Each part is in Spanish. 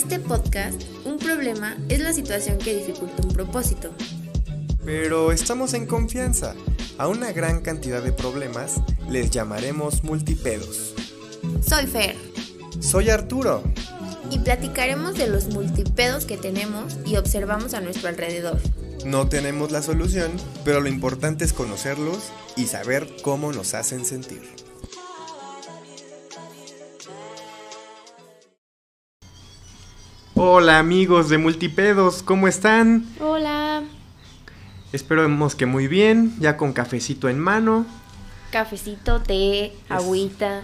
este podcast, un problema es la situación que dificulta un propósito. Pero estamos en confianza. A una gran cantidad de problemas les llamaremos multipedos. Soy Fer Soy Arturo. y platicaremos de los multipedos que tenemos y observamos a nuestro alrededor. No tenemos la solución, pero lo importante es conocerlos y saber cómo nos hacen sentir. Hola amigos de Multipedos, ¿cómo están? Hola, Esperemos que muy bien, ya con cafecito en mano. cafecito, té, agüita,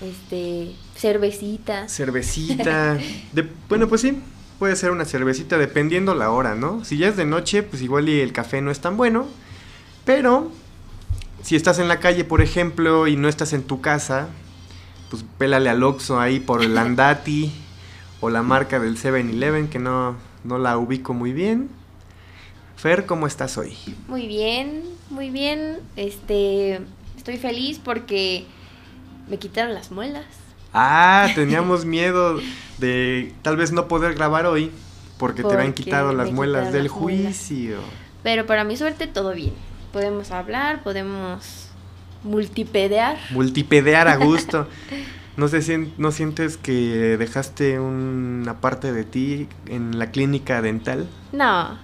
este, cervecita. Cervecita. De- bueno, pues sí, puede ser una cervecita dependiendo la hora, ¿no? Si ya es de noche, pues igual y el café no es tan bueno. Pero si estás en la calle, por ejemplo, y no estás en tu casa, pues pélale al Oxxo ahí por el Andati o la marca del 7-Eleven que no, no la ubico muy bien. Fer, ¿cómo estás hoy? Muy bien, muy bien. Este, estoy feliz porque me quitaron las muelas. Ah, teníamos miedo de tal vez no poder grabar hoy porque te habían Porque quitado las muelas del las muelas. juicio. Pero para mi suerte todo bien. Podemos hablar, podemos multipedear. Multipedear a gusto. ¿No, se ¿No sientes que dejaste una parte de ti en la clínica dental? No,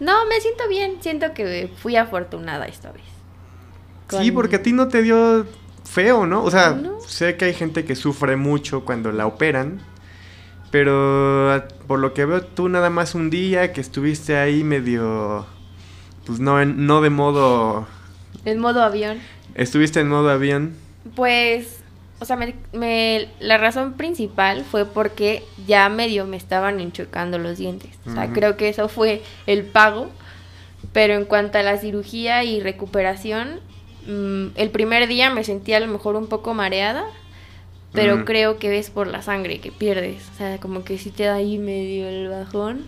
no, me siento bien. Siento que fui afortunada esta vez. Sí, porque a ti no te dio feo, ¿no? O sea, No. sé que hay gente que sufre mucho cuando la operan, pero ah, por lo que veo tú nada más un día que estuviste ahí medio, pues no, no de modo, En modo avión. estuviste en modo avión. Pues, o sea, me, me- la razón principal fue porque ya medio me estaban enchocando los dientes. O sea, creo que eso fue el pago. Pero en cuanto a la cirugía y recuperación, mm, el primer día me sentí a lo mejor un poco mareada. Pero creo que es por la sangre que pierdes. O sea, como que sí te da ahí medio el bajón.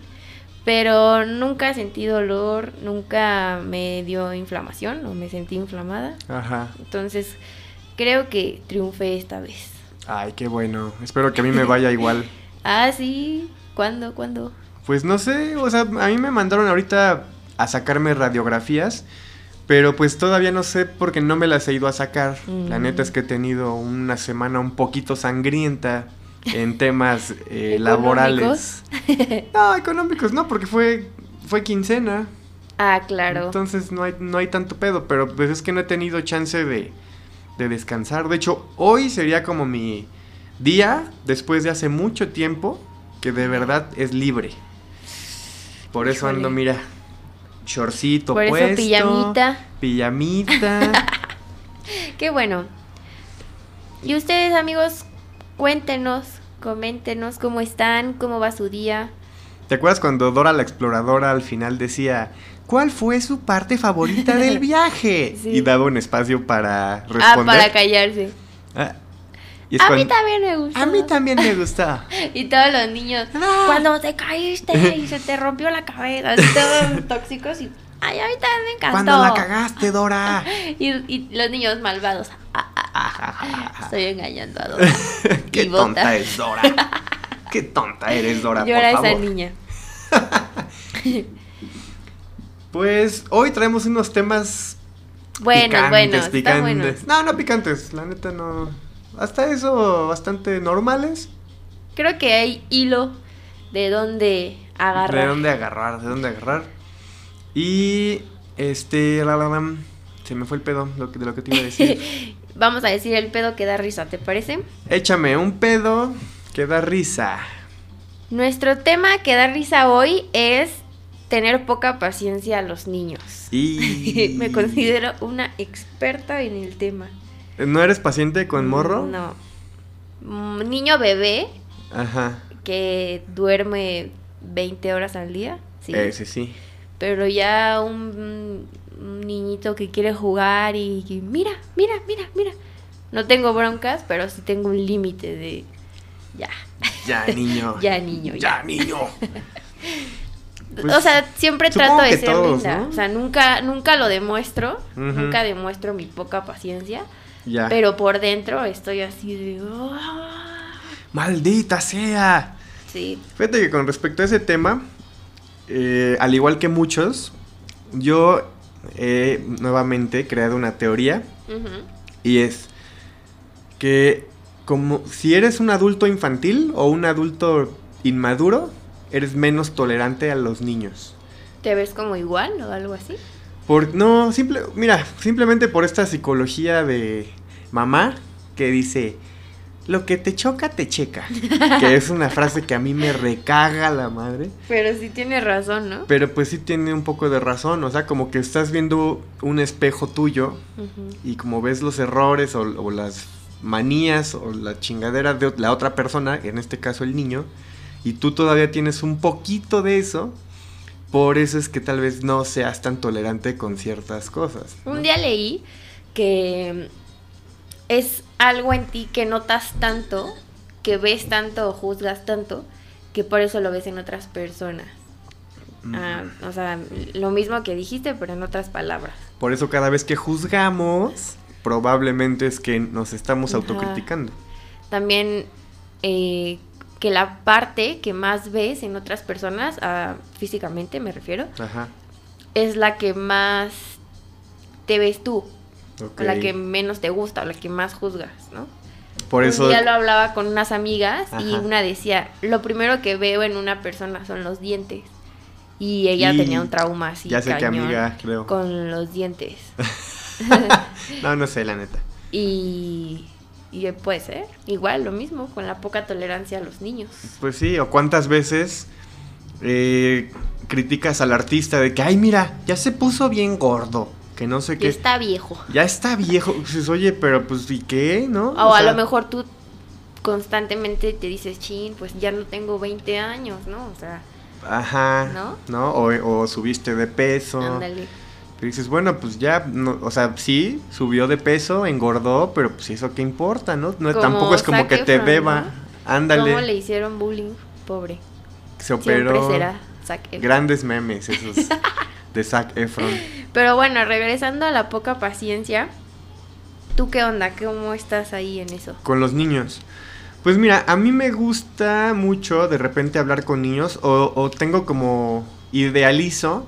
Pero nunca sentí dolor, nunca me dio inflamación o me sentí inflamada. Ajá. Entonces, creo que triunfé esta vez. Ay, qué bueno. Espero que a mí me vaya igual. Ah, sí. ¿Cuándo? ¿Cuándo? Pues no sé, o sea, a mí me mandaron ahorita a sacarme radiografías, pero pues todavía no sé porque no me las he ido a sacar. La Mm. neta es que he tenido una semana un poquito sangrienta en temas eh, laborales. No, económicos no, porque fue, fue quincena. Ah, claro. Entonces no hay, no hay tanto pedo, pero pues es que no he tenido chance de, de descansar. De hecho, hoy sería como mi día, después de hace mucho tiempo, que de verdad es libre. Por eso Híjole. ando, mira, shortcito Por eso puesto. pijamita. Pijamita. Qué bueno. Y ustedes, amigos, cuéntenos, coméntenos cómo están, cómo va su día. ¿Te acuerdas cuando Dora la exploradora al final decía, ¿cuál fue su parte favorita del viaje? Sí. Y daba un espacio para Ah, responder. para callarse. Ah, A mí también me gustó. A mí también me gustó. Y todos los niños, No. cuando te caíste y se te rompió la cabeza, todos tóxicos y... Ay, a mí también me encantó. Cuando la cagaste, Dora. Y, y los niños malvados. ah, ah, ah, estoy engañando a Dora. Qué Y bota. tonta es Dora. Qué tonta eres, Dora, Llora por esa favor. niña. Pues hoy traemos unos temas Bueno, picantes, bueno, está picantes. bueno. No, no picantes, la neta no. Hasta eso bastante normales. Creo que hay hilo de dónde agarrar. De dónde agarrar, de dónde agarrar. Y este, la, la, la, se me fue el pedo lo que- de lo que te iba a decir. Vamos a decir el pedo que da risa, ¿te parece? Échame un pedo que da risa. Nuestro tema que da risa hoy es tener poca paciencia a los niños. Y Me considero una experta en el tema. ¿No eres paciente con morro? No. Niño bebé Ajá. que duerme 20 horas al día. Sí. Ese sí. Pero ya un, un niñito que quiere jugar y que mira, mira, mira, mira. No tengo broncas, pero sí tengo un límite de ya. Ya, niño. Ya, niño, ya. Ya, niño. Pues, o sea, siempre trato de ser todos, linda. ¿no? O sea, nunca, nunca lo demuestro. Nunca demuestro mi poca paciencia. Ya. Pero por dentro estoy así de. "Ah". Maldita sea. Sí. Fíjate que con respecto a ese tema, eh, al igual que muchos, yo he nuevamente creado una teoría y es que como si eres un adulto infantil o un adulto inmaduro, eres menos tolerante a los niños. ¿Te ves como igual o algo así? Por, no, simple, mira, simplemente por esta psicología de mamá que dice, lo que te choca, te checa. que es una frase que a mí me recaga la madre. Pero sí tiene razón, ¿no? Pero pues sí tiene un poco de razón, o sea, como que estás viendo un espejo tuyo y como ves los errores o, o las manías o la chingadera de la otra persona, en este caso el niño, y tú todavía tienes un poquito de eso, por eso es que tal vez no seas tan tolerante con ciertas cosas. ¿no? Un día leí que es algo en ti que notas tanto, que ves tanto o juzgas tanto, que por eso lo ves en otras personas. Ah, o sea, lo mismo que dijiste, pero en otras palabras. Por eso cada vez que juzgamos, probablemente es que nos estamos Ajá. autocriticando. También eh, que la parte que más ves en otras personas, ah, físicamente me refiero, Ajá. es la que más te ves tú, o la que menos te gusta, o la que más juzgas, ¿no? Por eso... Un día lo hablaba con unas amigas y una decía, lo primero que veo en una persona son los dientes. Y ella Y tenía un trauma así ya sé qué cañón amiga, creo. con los dientes. No, no sé, la neta. y, y puede ser igual lo mismo con la poca tolerancia a los niños. Pues sí, o cuántas veces eh, criticas al artista de que, ay, mira, ya se puso bien gordo, que no sé Que qué. está viejo. Ya está viejo. Dices, oye, pero pues, ¿y qué? ¿No? O, O a sea, lo mejor tú constantemente te dices, chin, pues ya no tengo 20 años, ¿no? O sea, Ajá. ¿No? ¿No? O, o subiste de peso. ándale. Y dices, bueno, pues ya, no, o sea, sí, subió de peso, engordó, pero pues eso qué importa, ¿no? no Como tampoco es como que te Efron, beba. ¿no? Ándale. ¿Cómo le hicieron bullying? Pobre. Se operó. Siempre será Zac Efron. Grandes memes esos de Zac Efron. Pero bueno, regresando a la poca paciencia, ¿tú qué onda? ¿Cómo estás ahí en eso? Con los niños. Pues mira, a mí me gusta mucho de repente hablar con niños o, o tengo como idealizo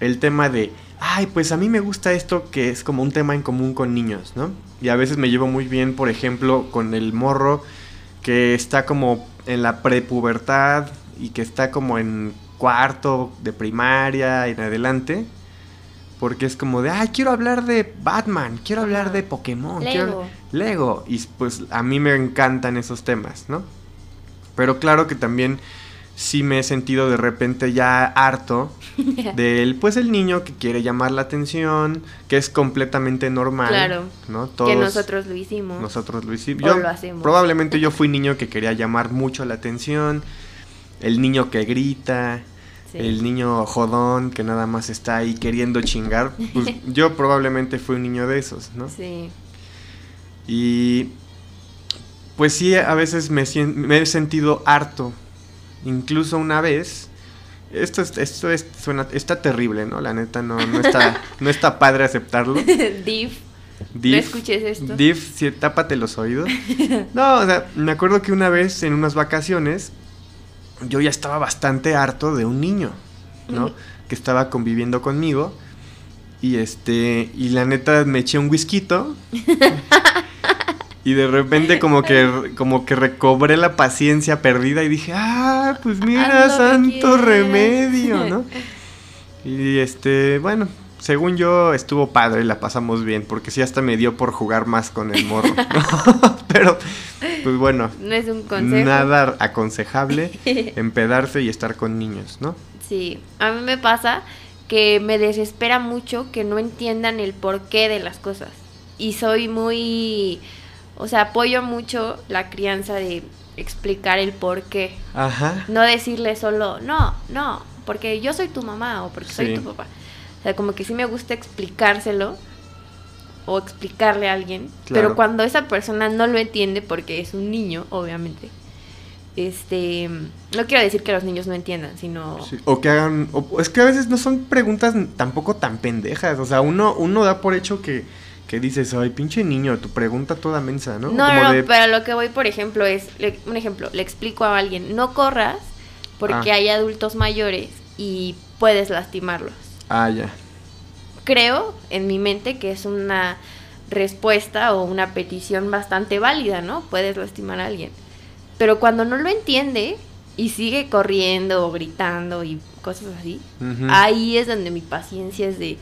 el tema de, ay, pues a mí me gusta esto que es como un tema en común con niños, ¿no? Y a veces me llevo muy bien, por ejemplo, con el morro que está como en la prepubertad y que está como en cuarto de primaria en adelante. Porque es como de, ay, quiero hablar de Batman, quiero hablar de Pokémon, quiero- Lego. Lego. Y pues a mí me encantan esos temas, ¿no? Pero claro que también sí me he sentido de repente ya harto del, pues el niño que quiere llamar la atención, que es completamente normal. Claro. ¿no? que Todos nosotros lo hicimos. nosotros lo hicimos. Yo- lo hacemos. Probablemente yo fui niño que quería llamar mucho la atención. El niño que grita. Sí. El niño jodón que nada más está ahí queriendo chingar. Pues yo probablemente fui un niño de esos, ¿no? Sí. Y pues sí, a veces me, me he sentido harto. Incluso una vez. Esto, es- esto es, suena, está terrible, ¿no? La neta no, no, está, no está padre aceptarlo. Div. Div, escuches esto. Div, sí, tápate los oídos. No, o sea, me acuerdo que una vez en unas vacaciones yo ya estaba bastante harto de un niño, ¿no? Que estaba conviviendo conmigo. Y este, y la neta me eché un whisky. y de repente como que como que recobré la paciencia perdida y dije, "Ah, pues mira, santo quieras". remedio", ¿no? Y este, bueno, según yo estuvo padre, la pasamos bien, porque sí hasta me dio por jugar más con el morro. ¿no? Pero, pues bueno, No es un consejo. nada aconsejable empedarse y estar con niños, ¿no? Sí, a mí me pasa que me desespera mucho que no entiendan el porqué de las cosas. Y soy muy, o sea, apoyo mucho la crianza de explicar el porqué. Ajá. No decirle solo, no, no, porque yo soy tu mamá o porque Sí. soy tu papá. O sea, como que sí me gusta explicárselo o explicarle a alguien. Claro. Pero cuando esa persona no lo entiende porque es un niño, obviamente. Este, no quiero decir que los niños no entiendan, sino Sí, O que hagan. o- es que a veces no son preguntas tampoco tan pendejas. O sea, uno, uno da por hecho que, que dices, ay, pinche niño, tu pregunta toda mensa, ¿no? No, Como no, de- pero lo que voy, por ejemplo, es, le- un ejemplo, le explico a alguien, no corras porque Ah. hay adultos mayores y puedes lastimarlos. Ah, ya. Creo en mi mente que es una respuesta o una petición bastante válida, ¿no? Puedes lastimar a alguien. Pero cuando no lo entiende y sigue corriendo o gritando y cosas así, ahí es donde mi paciencia es de,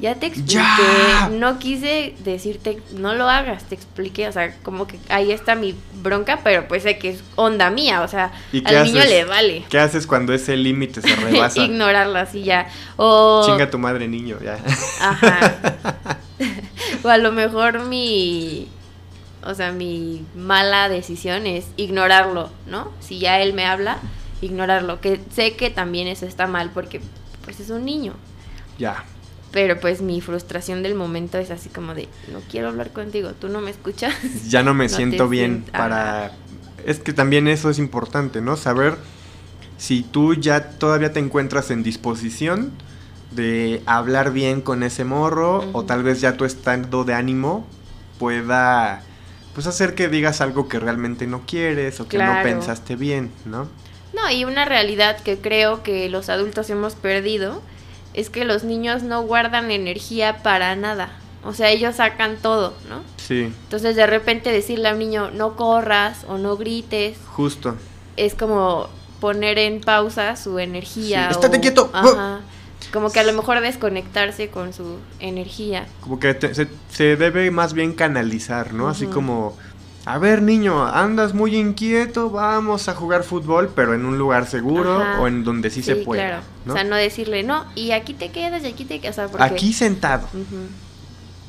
ya te expliqué, ¡Ya! no quise decirte, no lo hagas, te expliqué, o sea, como que ahí está mi bronca, pero pues sé que es onda mía, o sea, ¿Y al niño haces? le vale. ¿Qué haces cuando ese límite se rebasa? Ignorarla así ya. O, Chinga tu madre, niño, ya. Ajá. o a lo mejor mi, o sea, mi mala decisión es ignorarlo, ¿no? Si ya él me habla, ignorarlo, que sé que también eso está mal porque pues es un niño. ya. Pero pues mi frustración del momento es así como de, no quiero hablar contigo, tú no me escuchas. Ya no me No siento bien para... Es que también eso es importante, ¿no? Saber si tú ya todavía te encuentras en disposición de hablar bien con ese morro o tal vez ya tu estado de ánimo pueda pues hacer que digas algo que realmente no quieres o que no pensaste bien, ¿no? No, y una realidad que creo que los adultos hemos perdido es que los niños no guardan energía para nada. O sea, ellos sacan todo, ¿no? Sí, Entonces de repente decirle a un niño no corras o no grites justo. es como poner en pausa su energía. Sí, estate quieto. Ajá. Como que a lo mejor desconectarse con su energía. Como que te- se, se debe más bien canalizar, ¿no? Así como, a ver niño, andas muy inquieto, vamos a jugar fútbol, pero en un lugar seguro Ajá. o en donde sí, se pueda. claro. ¿no? O sea, no decirle no, y aquí te quedas y aquí te quedas. O sea, porque- Aquí sentado.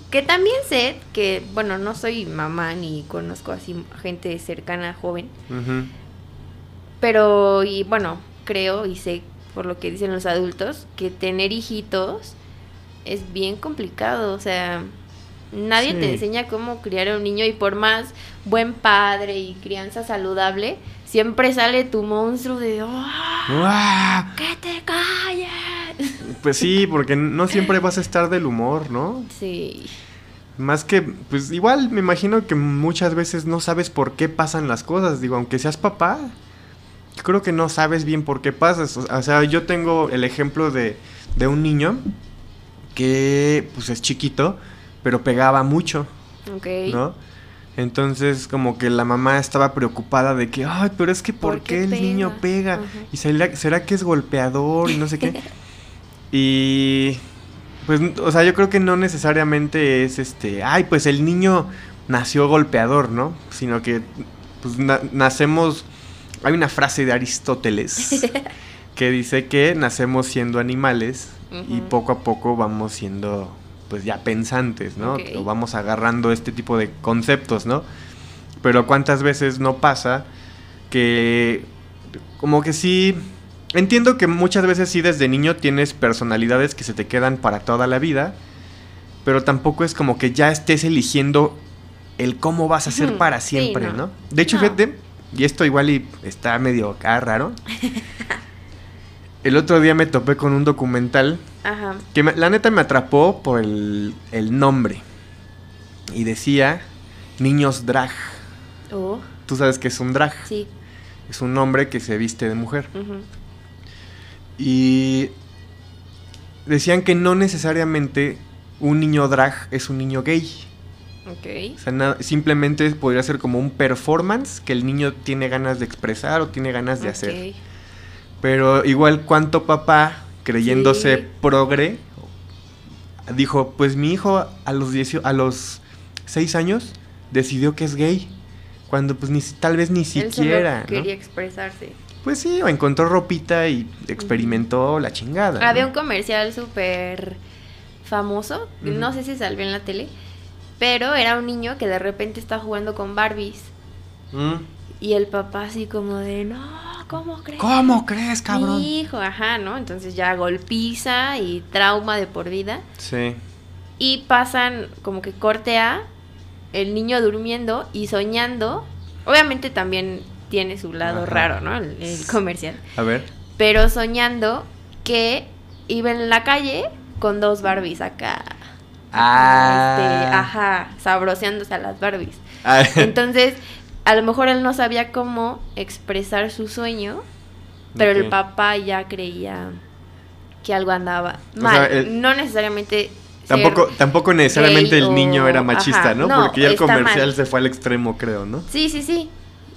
Que también sé que, bueno, no soy mamá ni conozco así gente cercana, joven, pero, y bueno, creo y sé por lo que dicen los adultos, que tener hijitos es bien complicado, o sea, nadie Sí. te enseña cómo criar a un niño y por más buen padre y crianza saludable, siempre sale tu monstruo de. ¡Uah! ¡que te calles! Pues sí, porque no siempre vas a estar del humor, ¿no? Sí, Más que, pues igual me imagino que muchas veces no sabes por qué pasan las cosas. Digo, aunque seas papá, creo que no sabes bien por qué pasas. O o sea, yo tengo el ejemplo de, de un niño que pues es chiquito, pero pegaba mucho, ok. ¿no? Entonces como que la mamá estaba preocupada de que, ay, pero es que ¿por, ¿Por qué, qué el niño pega?" ¿Y será, será que es golpeador y no sé qué? y pues, o sea, yo creo que no necesariamente es este, ay, pues el niño nació golpeador, ¿no? Sino que pues na- nacemos, hay una frase de Aristóteles que dice que nacemos siendo animales y poco a poco vamos siendo pues ya pensantes, ¿no? Ok. O vamos agarrando este tipo de conceptos, ¿no? Pero cuántas veces no pasa que como que sí entiendo que muchas veces sí desde niño tienes personalidades que se te quedan para toda la vida, pero tampoco es como que ya estés eligiendo el cómo vas a ser para sí, siempre, no. ¿no? De hecho, No. fíjate, y esto igual y está medio acá raro. El otro día me topé con un documental Ajá. que me- la neta me atrapó por el, el nombre. Y decía niños drag. Oh, Tú sabes que es un drag. sí. Es un hombre que se viste de mujer. Y decían que no necesariamente un niño drag es un niño gay. Ok. O sea, simplemente podría ser como un performance que el niño tiene ganas de expresar o tiene ganas de hacer. Pero igual cuánto papá, creyéndose Sí. progre, dijo, pues mi hijo a los, 10 a los 6 años decidió que es gay. Cuando pues ni tal vez ni Él solo siquiera, ¿no? quería expresarse. Pues sí, o encontró ropita y experimentó la chingada. Había ¿no? un comercial súper famoso, no sé si salió en la tele, pero era un niño que de repente está jugando con Barbies Mm. y el papá así como de, no, ¿cómo crees? ¿Cómo crees, cabrón? Mi hijo, ajá, ¿no? Entonces ya golpiza y trauma de por vida. Sí. Y pasan como que corte a el niño durmiendo y soñando. Obviamente también tiene su lado Ajá. raro, ¿no? El, el comercial. A ver. Pero soñando que iba en la calle con dos Barbies acá. Ah. Este, ajá, sabroseándose a las Barbies. Ah, Entonces, a lo mejor él no sabía cómo expresar su sueño, pero el papá ya creía que algo andaba O mal. sea, el- no necesariamente. tampoco, tampoco necesariamente el niño o- era machista, ajá, ¿no? no, Porque ya el comercial mal. se fue al extremo, creo, ¿no? Sí, sí, sí.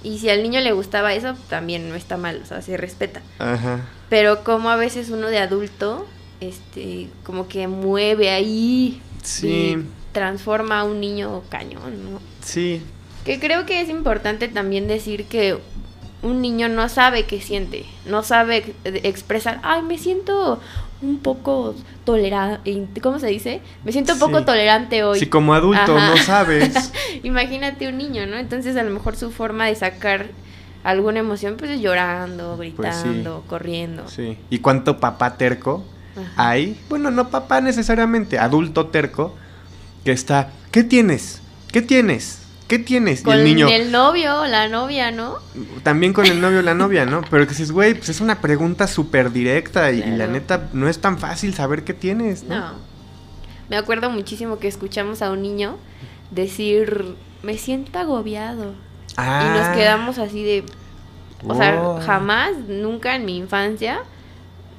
Y si al niño le gustaba eso, también no está mal, o sea, se respeta. Ajá. Pero como a veces uno de adulto, este, como que mueve ahí Sí. y transforma a un niño cañón, ¿no? Sí. Que creo que es importante también decir que un niño no sabe qué siente, no sabe ex- expresar, ay, me siento un poco tolerante, ¿cómo se dice? Me siento un poco Sí. tolerante hoy. Si como adulto Ajá. no sabes. Imagínate un niño, ¿no? Entonces a lo mejor su forma de sacar alguna emoción pues es llorando, Pues sí. gritando, corriendo. Sí. ¿Y cuánto papá terco Ajá. hay? Bueno, no papá necesariamente, adulto terco, que está, ¿qué tienes? ¿Qué tienes? ¿Qué tienes? Con y el niño, el novio o la novia, ¿no? también con el novio o la novia, ¿no? Pero que dices, güey, pues es una pregunta súper directa y, y la neta no es tan fácil saber qué tienes, ¿no? No. Me acuerdo muchísimo que escuchamos a un niño decir, me siento agobiado. Ah, Y nos quedamos así de... O sea, jamás, nunca en mi infancia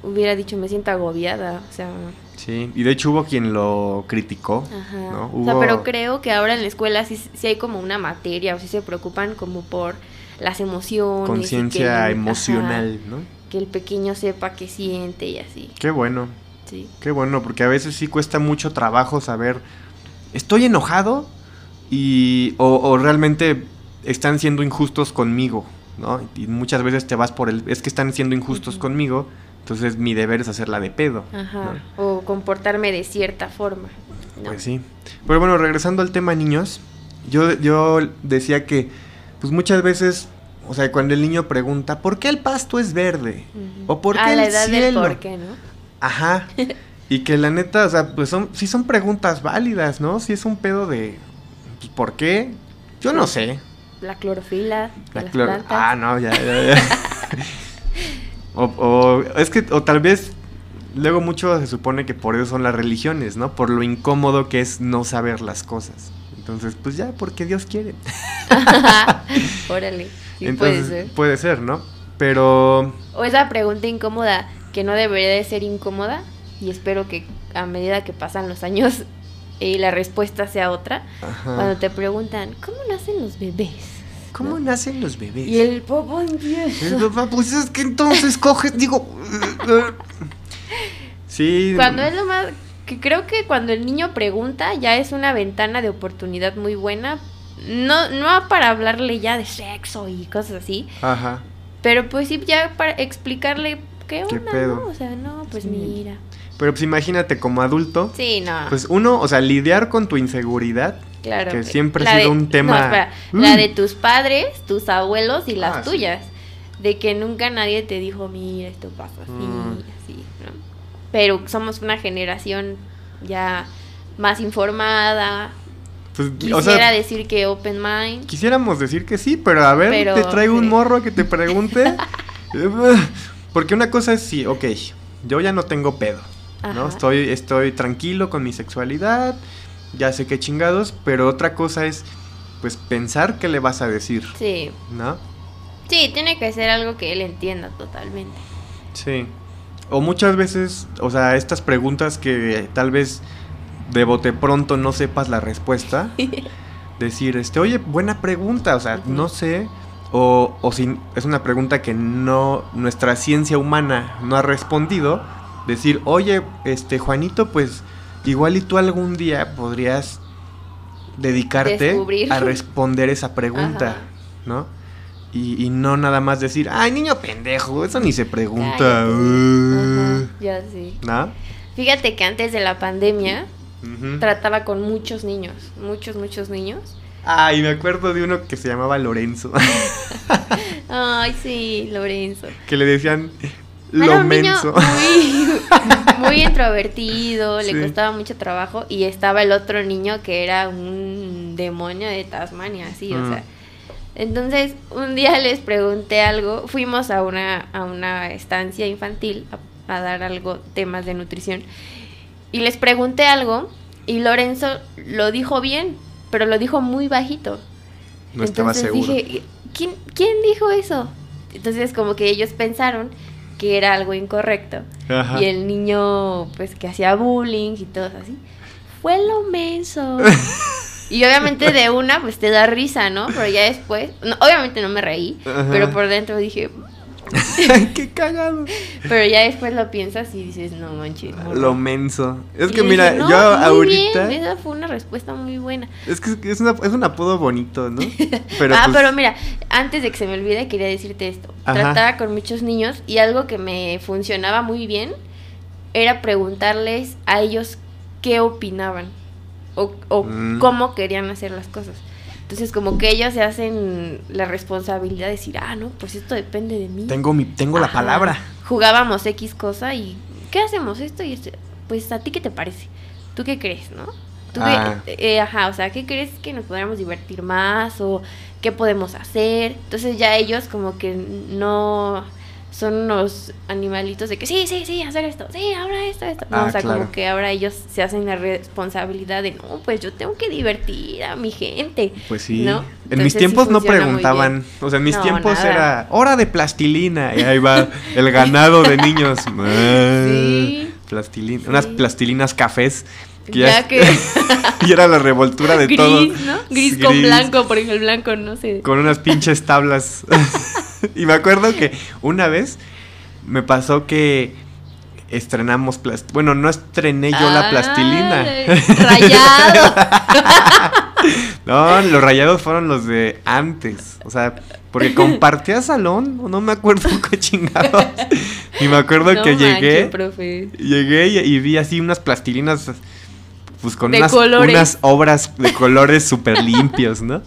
hubiera dicho, me siento agobiada. O sea, Sí, y de hecho hubo quien lo criticó, ajá. ¿no? O sea, Hubo- pero creo que ahora en la escuela sí, sí hay como una materia, o sí se preocupan como por las emociones. conciencia emocional, ¿no? ajá, que el pequeño sepa qué siente y así. Qué bueno, Sí. qué bueno, porque a veces sí cuesta mucho trabajo saber, ¿estoy enojado? Y, o, o realmente están siendo injustos conmigo, ¿no? Y muchas veces te vas por el, es que están siendo injustos Ujú. conmigo, entonces mi deber es hacerla de pedo. Ajá. ¿no? O comportarme de cierta forma. ¿no? Pues sí. Pero bueno, regresando al tema niños, yo, yo decía que, pues muchas veces, o sea, cuando el niño pregunta, ¿por qué el pasto es verde? ¿O por qué A la edad cielo? del por qué, ¿no? Ajá. Y que la neta, o sea, pues son, sí son preguntas válidas, ¿no? Si es un pedo de, pues, ¿por qué? Yo no sé. La clorofila, La las cloro- plantas. Ah, no, ya, ya, ya. o, o es que, o tal vez, luego mucho se supone que por eso son las religiones, ¿no? Por lo incómodo que es no saber las cosas. Entonces, pues ya, porque Dios quiere. Órale, sí Entonces, puede ser. puede ser, ¿no? Pero, O esa pregunta incómoda que no debería de ser incómoda y espero que a medida que pasan los años y la respuesta sea otra. ajá. Cuando te preguntan, ¿cómo nacen los bebés? ¿Cómo ¿no? nacen los bebés? Y el popo empieza. El papá, pues es que entonces coges, digo. sí. Cuando es lo más... Que creo que cuando el niño pregunta ya es una ventana de oportunidad muy buena. No, no para hablarle ya de sexo y cosas así, Ajá. pero pues sí ya para explicarle qué ¿Qué onda, pedo? ¿no? O sea, no, pues Sí. mira. Pero pues imagínate como adulto, Sí, no. pues uno, o sea, lidiar con tu inseguridad. Claro. que siempre ha La sido de- un tema- no, espera, Mm. La de tus padres, tus abuelos y las Ah, sí. tuyas. De que nunca nadie te dijo, mira, esto pasa así, Mm. así, ¿no? Pero somos una generación ya más informada. Pues, Quisiera o sea, decir que open mind. quisiéramos decir que sí, pero a ver, Pero, te traigo un sí. morro que te pregunte. Porque una cosa es sí, ok, yo ya no tengo pedo, ¿no? Estoy, estoy tranquilo con mi sexualidad, ya sé qué chingados, pero otra cosa es, pues, pensar qué le vas a decir, Sí. ¿no? Sí, tiene que ser algo que él entienda totalmente. Sí. O muchas veces, o sea, estas preguntas que tal vez de bote pronto no sepas la respuesta, decir, este, oye, buena pregunta, o sea, no sé, o, o si es una pregunta que no, nuestra ciencia humana no ha respondido, decir, oye, este, Juanito, pues, igual y tú algún día podrías dedicarte Descubrir. a responder esa pregunta, Ajá. ¿no? Y, y no nada más decir, ay, niño pendejo, eso ni se pregunta. Uh", ya sí. ¿No? Fíjate que antes de la pandemia trataba con muchos niños, muchos, muchos niños. Ay, me acuerdo de uno que se llamaba Lorenzo, Ay, sí, Lorenzo. que le decían Era lo niño menso. muy, muy introvertido, Sí. le costaba mucho trabajo y estaba el otro niño que era un demonio de Tasmania, así, o sea. Entonces, un día les pregunté algo, fuimos a una, a una estancia infantil a, a dar algo, temas de nutrición, y les pregunté algo Y Lorenzo lo dijo bien, pero lo dijo muy bajito. No estaba Entonces seguro. dije, ¿quién, ¿quién dijo eso? Entonces como que ellos pensaron que era algo incorrecto. Ajá. Y el niño, pues, que hacía bullying y todo así, fue lo menso. y obviamente de una, pues, te da risa, ¿no? Pero ya después, no, obviamente no me reí, Ajá. pero por dentro dije, ¡Qué cagado! pero ya después lo piensas y dices, no manches. morro". Lo menso. Es Y que mira, dije, "No, yo ahorita. bien, esa fue una respuesta muy buena. Es que es, una- es un apodo bonito, ¿no? Pero ah, pues, pero mira, antes de que se me olvide, quería decirte esto. Ajá. Trataba con muchos niños y algo que me funcionaba muy bien era preguntarles a ellos qué opinaban o, o Mm. cómo querían hacer las cosas. Entonces, como que ellos se hacen la responsabilidad de decir, ah, no, pues esto depende de mí. tengo, mi, tengo la palabra. Jugábamos X cosa y ¿qué hacemos esto y esto? Pues a ti qué te parece? ¿Tú qué crees, no? ¿Tú qué- Ah. eh, ajá, o sea, ¿qué crees que nos podríamos divertir más o qué podemos hacer? Entonces ya ellos como que no son unos animalitos de que sí, sí, sí, hacer esto, sí, ahora esto, esto. No, Ah, o sea, claro. como que ahora ellos se hacen la responsabilidad de, no, pues yo tengo que divertir a mi gente. Pues sí. ¿No? En mis sí tiempos no preguntaban. O sea, en mis No, tiempos nada. era hora de plastilina. Y ahí va el ganado de niños. Sí. Plastilina, Sí. Unas plastilinas cafés. Que Ya ya, que- y era la revoltura de Gris, todo. ¿no? Gris, con blanco, porque el blanco no sé. Con unas pinches tablas. y me acuerdo que una vez me pasó que estrenamos plastilina. Bueno, no estrené yo la plastilina. Rayado. No, los rayados fueron los de antes. O sea, porque compartía salón, no me acuerdo qué chingados. Y me acuerdo No que llegué. profe. Llegué y, y vi así unas plastilinas. Pues con unas, obras de colores súper limpios, ¿no?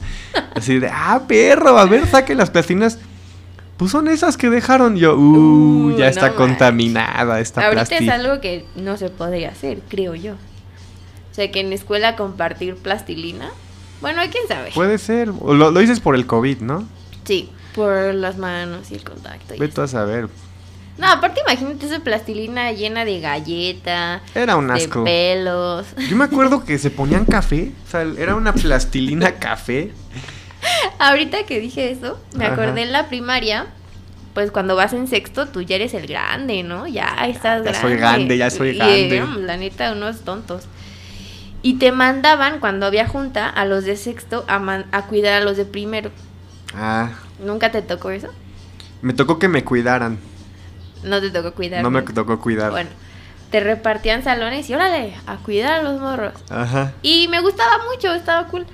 Así de, ah, perro, a ver, saque las plastilinas. Pues son esas que dejaron. Yo, uh, Uh, ya no está contaminada esta Ahorita es algo que no se podría hacer, creo yo. O sea, que en la escuela compartir plastilina. Bueno, quién sabe. Puede ser. Lo, lo dices por el COVID, ¿no? Sí, por las manos y el contacto. y Ve eso. tú a saber. No, aparte imagínate esa plastilina llena de galleta, Era un de asco. pelos. Yo me acuerdo que se ponían café. O sea, era una plastilina café. Ahorita que dije eso, me Ajá. acordé en la primaria, pues cuando vas en sexto, tú ya eres el grande, ¿no? Ya estás Ya grande. soy grande, ya soy Y grande. éramos, la neta, unos tontos. Y te mandaban, cuando había junta, a los de sexto a, man- a cuidar a los de primero. Ah, ¿Nunca te tocó eso? me tocó que me cuidaran. No te tocó cuidar. No me tocó cuidar. Bueno, te repartían salones y órale, a cuidar a los morros. Ajá. Y me gustaba mucho, estaba cool.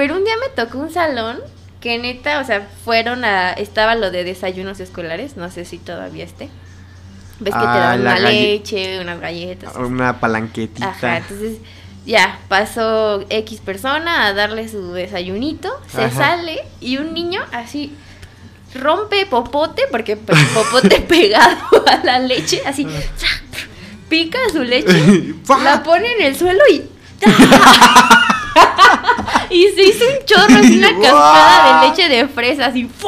Pero un día me tocó un salón que neta, o sea, fueron a. Estaba lo de desayunos escolares, no sé si todavía esté. Ves que te Ah, la una leche, unas galletas. así. Una palanquetita. Ajá, entonces ya pasó X persona a darle su desayunito, se Ajá. sale y un niño así rompe popote, porque pues, popote pegado a la leche, así pica su leche, la pone en el suelo y y se hizo un chorro, así una cascada de leche de fresa, así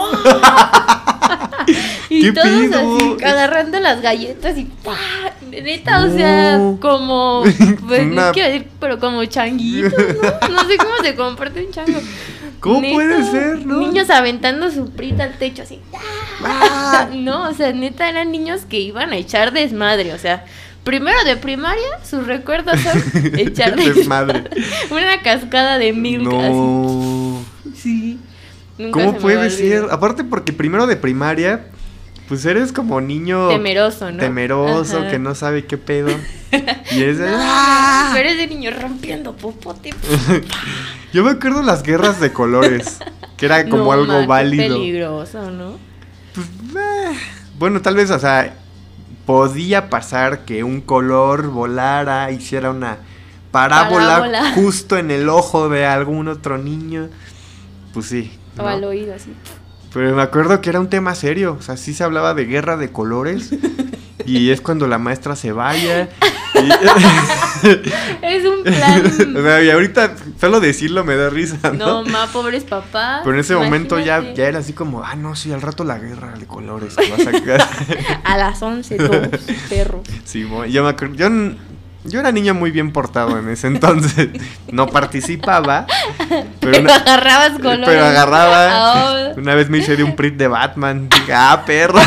y ¿Qué todos pedo? así agarrando las galletas y ¡pah! neta, o sea, como pues Una- no quiero decir, pero como changuitos, ¿no? No sé cómo se comparte un chango. ¿Cómo Neta, puede ser, no? Niños aventando su prita al techo así. Ah. No, o sea, neta eran niños que iban a echar desmadre, o sea, primero de primaria, sus recuerdos son echar Desmadre. Una cascada de así. No. Sí. Nunca ¿Cómo puede ser? Aparte porque primero de primaria, pues eres como niño Temeroso, ¿no? temeroso, Ajá. que no sabe qué pedo. Y es de, No, ¡ah! Pero ese niño rompiendo popote. Yo me acuerdo las guerras de colores, que era como No, algo qué válido. peligroso, ¿no? Pues, eh, bueno, tal vez, o sea, podía pasar que un color volara, hiciera una parábola, Parábola. justo en el ojo de algún otro niño. Pues sí. O ¿no? al oído así. Pero me acuerdo que era un tema serio, o sea, sí se hablaba de guerra de colores. y es cuando la maestra se vaya. y- Es un plan. o sea, y ahorita solo decirlo me da risa, ¿no? No, ma, pobres papás. Pero en ese momento ya, ya era así como, ah, no, sí, al rato la guerra de colores. que va a sacar". A las 11 todos, perro. Sí, yo me acuerdo, yo Yo era niño muy bien portado en ese entonces. No participaba. Pero, una- agarrabas colores. pero agarraba. Ah, Una vez me hice de un print de Batman. Dije, ah, perro.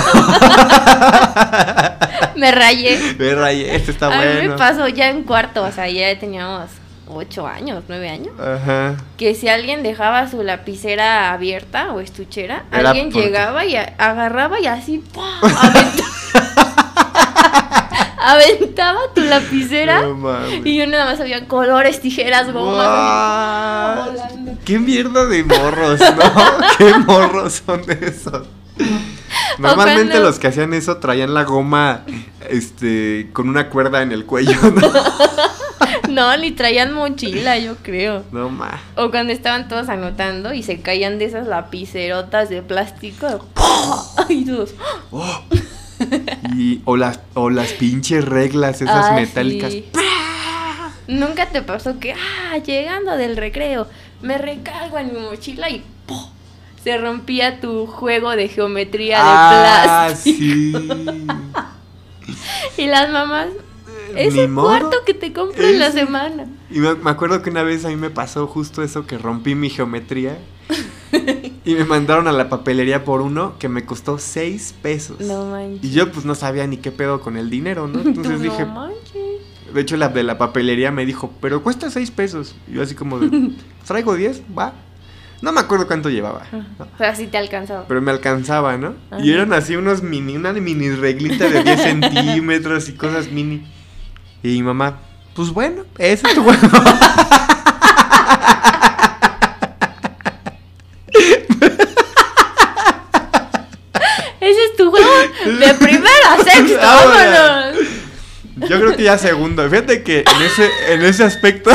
me rayé. Perro, ahí, este está a mí me bueno. pasó ya en cuarto, o sea, ya teníamos ocho años, nueve años. Ajá. Que si alguien dejaba su lapicera abierta o estuchera, Era alguien porque- llegaba y a- agarraba y así ¡pua! aventaba, aventaba tu lapicera. No. Y yo nada más había colores, tijeras, gomas. Volando. Qué mierda de morros, ¿no? Qué morros son esos. Normalmente cuando- los que hacían eso traían la goma este con una cuerda en el cuello, ¿no? No, ni traían mochila, yo creo. No ma. O cuando estaban todos anotando y se caían de esas lapicerotas de plástico. Ay, todos. Oh. Y, o las o las pinches reglas esas Ah, metálicas. sí. Nunca te pasó que, ah, llegando del recreo, me recargo en mi mochila y. se rompía tu juego de geometría de Ah, plástico. sí. Y las mamás, es el modo. cuarto que te compro en la semana. Y me, me acuerdo que una vez a mí me pasó justo eso que rompí mi geometría. y me mandaron a la papelería por uno que me costó seis pesos. No manches. Y yo pues no sabía ni qué pedo con el dinero, ¿no? Entonces dije, no manches. de hecho la de la papelería me dijo, pero cuesta seis pesos. Y yo así como de, traigo diez, va. No me acuerdo cuánto llevaba. ¿no? O sea, sí te alcanzaba. Pero me alcanzaba, ¿no? Ajá. Y eran así unos mini, una mini reglita de 10 centímetros y cosas mini. Y mi mamá, pues bueno, ese es tu juego. Ese es tu juego de primero a sexto. Vámonos. Vámonos. Yo creo que ya segundo. Fíjate que en ese, en ese aspecto.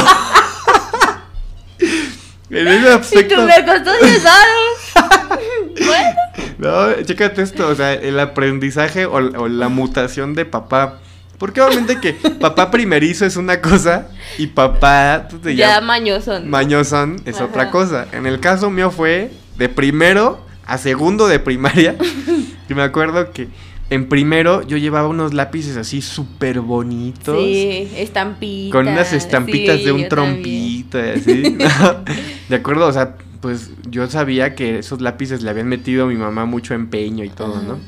En ese Y tú aspecto. me costó 10 años. bueno. No, chécate esto, o sea, el aprendizaje o, o la mutación de papá. Porque obviamente que papá primerizo es una cosa y papá pues, te Ya mañosón. mañosón es Ajá. otra cosa. En el caso mío fue de primero a segundo de primaria. y me acuerdo que en primero yo llevaba unos lápices así súper bonitos. Sí, estampitas. Con unas estampitas sí, de un yo De acuerdo, o sea, pues yo sabía que esos lápices le habían metido a mi mamá mucho empeño y todo, Ajá. ¿no?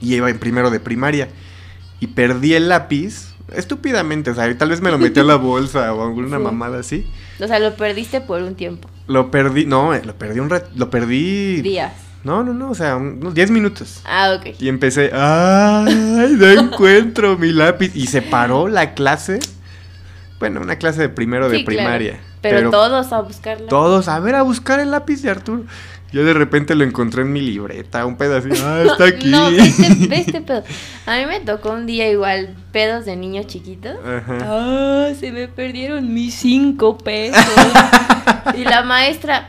Y iba en primero de primaria. Y perdí el lápiz, estúpidamente, o sea, tal vez me lo metí a la bolsa o alguna Sí. mamada así. O sea, lo perdiste por un tiempo. Lo perdí, no, eh, lo perdí un rat, lo perdí. Días. No, no, no, o sea, unos 10 minutos. Ah, ok. Y empecé, ay, no encuentro mi lápiz. Y se paró la clase. Bueno, una clase de primero de Sí, claro. primaria. Pero, todos a buscarla. Todos, a ver, a buscar el lápiz de Arturo. Yo de repente lo encontré en mi libreta, un pedacito. Ah, está aquí. No, este, este pedo. A mí me tocó un día igual pedos de niños chiquitos. Ajá. Ah, se me perdieron mis cinco pesos. y la maestra,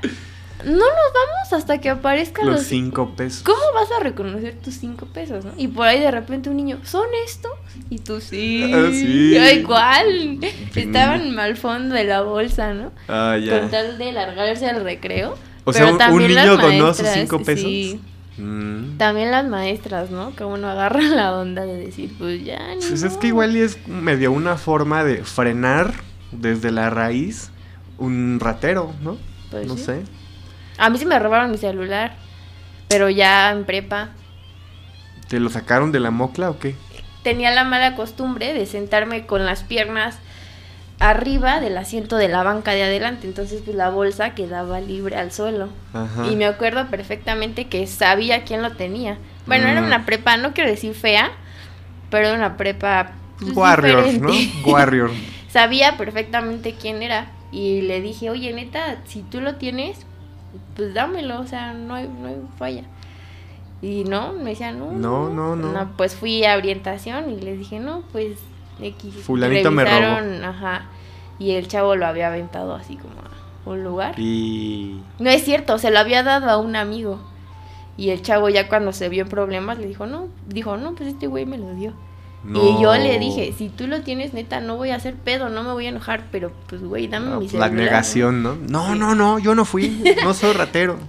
no nos vamos hasta que aparezcan los, Los cinco pesos. ¿Cómo vas a reconocer tus cinco pesos, no? Y por ahí de repente un niño, ¿son estos? Y tú, sí. Ah, sí. Ay, ¿cuál? Estaban al fondo de la bolsa, ¿no? Ah, ya. Con tal de largarse al recreo. O sea, Pero un, un también las niño donó sus maestras, cinco pesos. sí. Mm. También las maestras, ¿no? Que uno agarra la onda de decir, pues ya, ni Pues es que igual y es medio una forma de frenar desde la raíz un ratero, ¿no? Pues no sí. sé. A mí sí me robaron mi celular, pero ya en prepa. ¿Te lo sacaron de la mocla o qué? Tenía la mala costumbre de sentarme con las piernas arriba del asiento de la banca de adelante, entonces pues la bolsa quedaba libre al suelo. Ajá. Y me acuerdo perfectamente que sabía quién lo tenía. Bueno, era Mm. una prepa, no quiero decir fea, pero era una prepa Pues Warrior. ¿no? Warrior. Sabía perfectamente quién era y le dije, oye, neta, si tú lo tienes, pues dámelo, o sea, no hay, no hay falla. Y no, me decía, no, No, no, no. Pues fui a orientación y les dije, no, pues X. Fulanito me robó. Ajá. Y el chavo lo había aventado así como a un lugar. Y. No es cierto, se lo había dado a un amigo. Y el chavo ya cuando se vio en problemas le dijo, no, dijo, no, pues este güey me lo dio. Y yo le dije, si tú lo tienes, neta, no voy a hacer pedo, no me voy a enojar, pero pues, güey, dame No, mi pues, la celular, ¿no?". negación, ¿no? No, no, no, yo no fui. No soy ratero.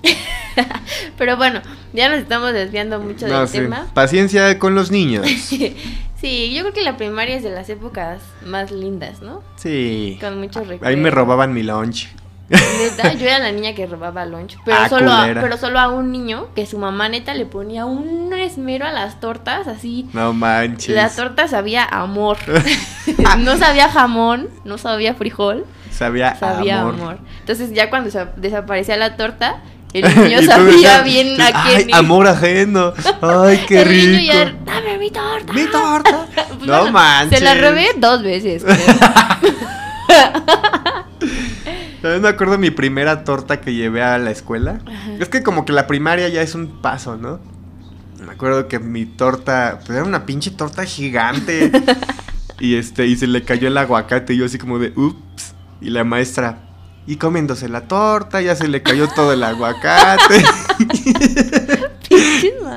Pero bueno, ya nos estamos desviando mucho No, del sí. tema. Paciencia con los niños. sí, Sí, yo creo que la primaria es de las épocas más lindas, ¿no? Sí. Con muchos recuerdos. Ahí me robaban mi lunch. Neta, yo era la niña que robaba lunch, pero Ah, solo a, pero solo a un niño que su mamá neta le ponía un esmero a las tortas, así. No manches. La torta sabía amor. no sabía jamón, no sabía frijol, Sabía, sabía amor. amor. Entonces ya cuando desaparecía la torta, el niño sabía bien a Ay, quién ir. amor ajeno. Ay, qué el rico. niño ya, dame mi torta. Mi torta. Pues no manches. Se la robé dos veces. También me acuerdo de mi primera torta que llevé a la escuela. Es que como que la primaria ya es un paso, ¿no? Me acuerdo que mi torta, pues era una pinche torta gigante. y este, y se le cayó el aguacate y yo así como de, ups. Y la maestra, y comiéndose la torta, ya se le cayó todo el aguacate.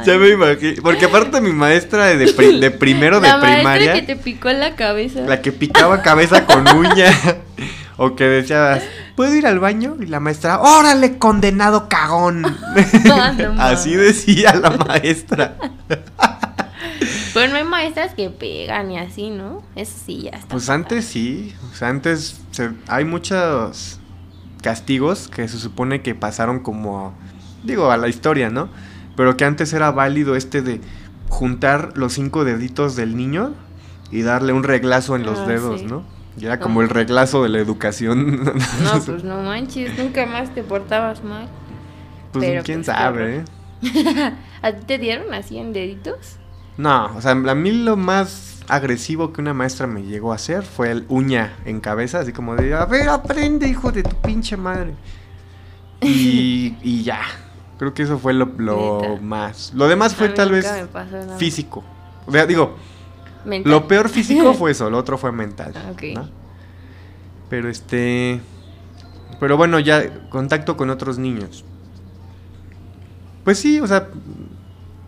Ya me imagino. Porque aparte mi maestra de, pri- de primero de la maestra primaria. que te picó en la cabeza. La que picaba cabeza con uña. o que decías, ¿puedo ir al baño? Y la maestra, ¡órale, condenado cagón! Ah, no. Así decía la maestra. Pero no hay maestras que pegan y así, ¿no? Eso sí, ya está. Pues antes sí. O sea, antes se- hay muchos castigos que se supone que pasaron como, digo, a la historia, ¿no? Pero que antes era válido este de juntar los cinco deditos del niño y darle un reglazo en los Ah, dedos, sí. ¿no? Y era como el reglazo de la educación. No, pues no manches, nunca más te portabas mal. Pues Pero, quién pues, sabe. ¿eh? ¿A ti te dieron así en deditos? No, o sea, a mí lo más agresivo que una maestra me llegó a hacer fue el uña en cabeza, así como de, a ver, aprende, hijo de tu pinche madre. Y, y ya, creo que eso fue lo, más. Lo demás fue tal vez pasó físico. O sea, digo, Mental. lo peor físico fue eso, lo otro fue mental. Ah. Pero este... Pero bueno, ya contacto con otros niños. Pues sí, o sea,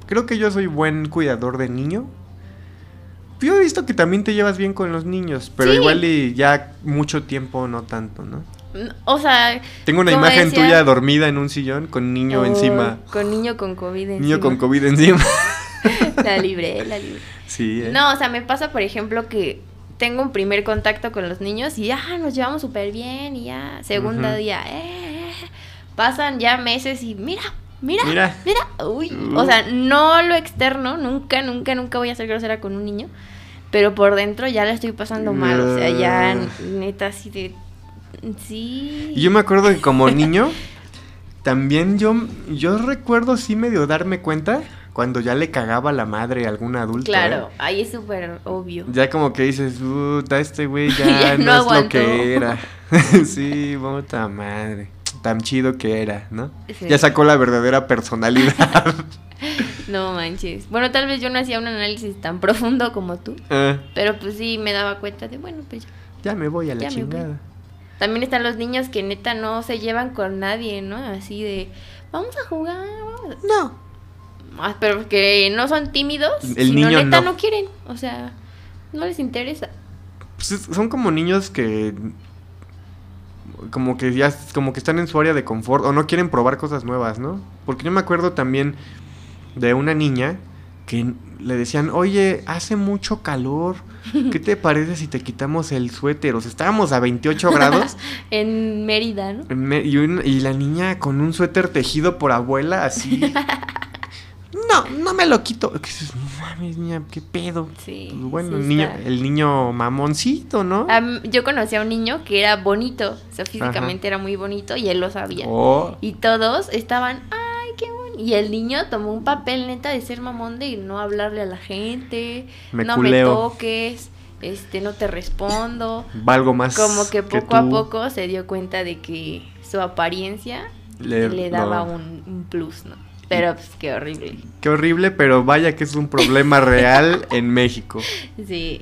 creo que yo soy buen cuidador de niño. Yo he visto que también te llevas bien con los niños, pero Sí. igual y ya mucho tiempo no tanto, ¿no? O sea, Tengo una imagen decía- tuya dormida en un sillón con niño oh, encima. Con niño con COVID encima. Niño con COVID encima. La libré, la libré. sí. ¿eh? No, o sea, me pasa, por ejemplo, que tengo un primer contacto con los niños y ya nos llevamos súper bien y ya, segundo Ujú. día, eh, pasan ya meses y mira, mira, Mira. mira, uy. Uh. O sea, no lo externo, nunca, nunca, nunca voy a ser grosera con un niño, pero por dentro ya la estoy pasando mal, o sea, ya Uh. neta así de... Sí. Y yo me acuerdo que como niño, también yo, yo recuerdo sí medio darme cuenta cuando ya le cagaba la madre a algún adulto. Claro, ¿eh? ahí es súper obvio. Ya como que dices, puta, este güey ya, Ya no, no es lo que era. sí, puta madre. Tan chido que era, ¿no? Sí. Ya sacó la verdadera personalidad. No manches. Bueno, tal vez yo no hacía un análisis tan profundo como tú, Ah, pero pues sí me daba cuenta de, bueno, pues ya. ya me voy a la Ya chingada. También están los niños que neta no se llevan con nadie, ¿no? Así de, vamos a jugar. vamos a-". No. Ah, pero que no son tímidos, El niño neta no. no. quieren. O sea, no les interesa. Pues es- son como niños que como que ya como que están en su área de confort o no quieren probar cosas nuevas, ¿no? Porque yo me acuerdo también de una niña que le decían, "Oye, hace mucho calor. ¿Qué te parece si te quitamos el suéter?" O sea, estábamos a 28 grados En Mérida, ¿no? en me- y, un- y la niña con un suéter tejido por abuela así. No, no me lo quito. No mames, niña, qué pedo. Sí. Pues bueno, sí el niño, el niño mamoncito, ¿no? Yo conocí a un niño que era bonito, o sea, físicamente era muy bonito y él lo sabía. Oh. Y todos estaban, ay, qué bonito. Y el niño tomó un papel neta de ser mamón de no hablarle a la gente, Me no culeo. me toques, este, no te respondo. Valgo más. Como que poco a poco se dio cuenta de que su apariencia Le- le, daba no. un, un plus, ¿no? Pero pues qué horrible. Qué horrible, pero vaya que es un problema real en México. Sí.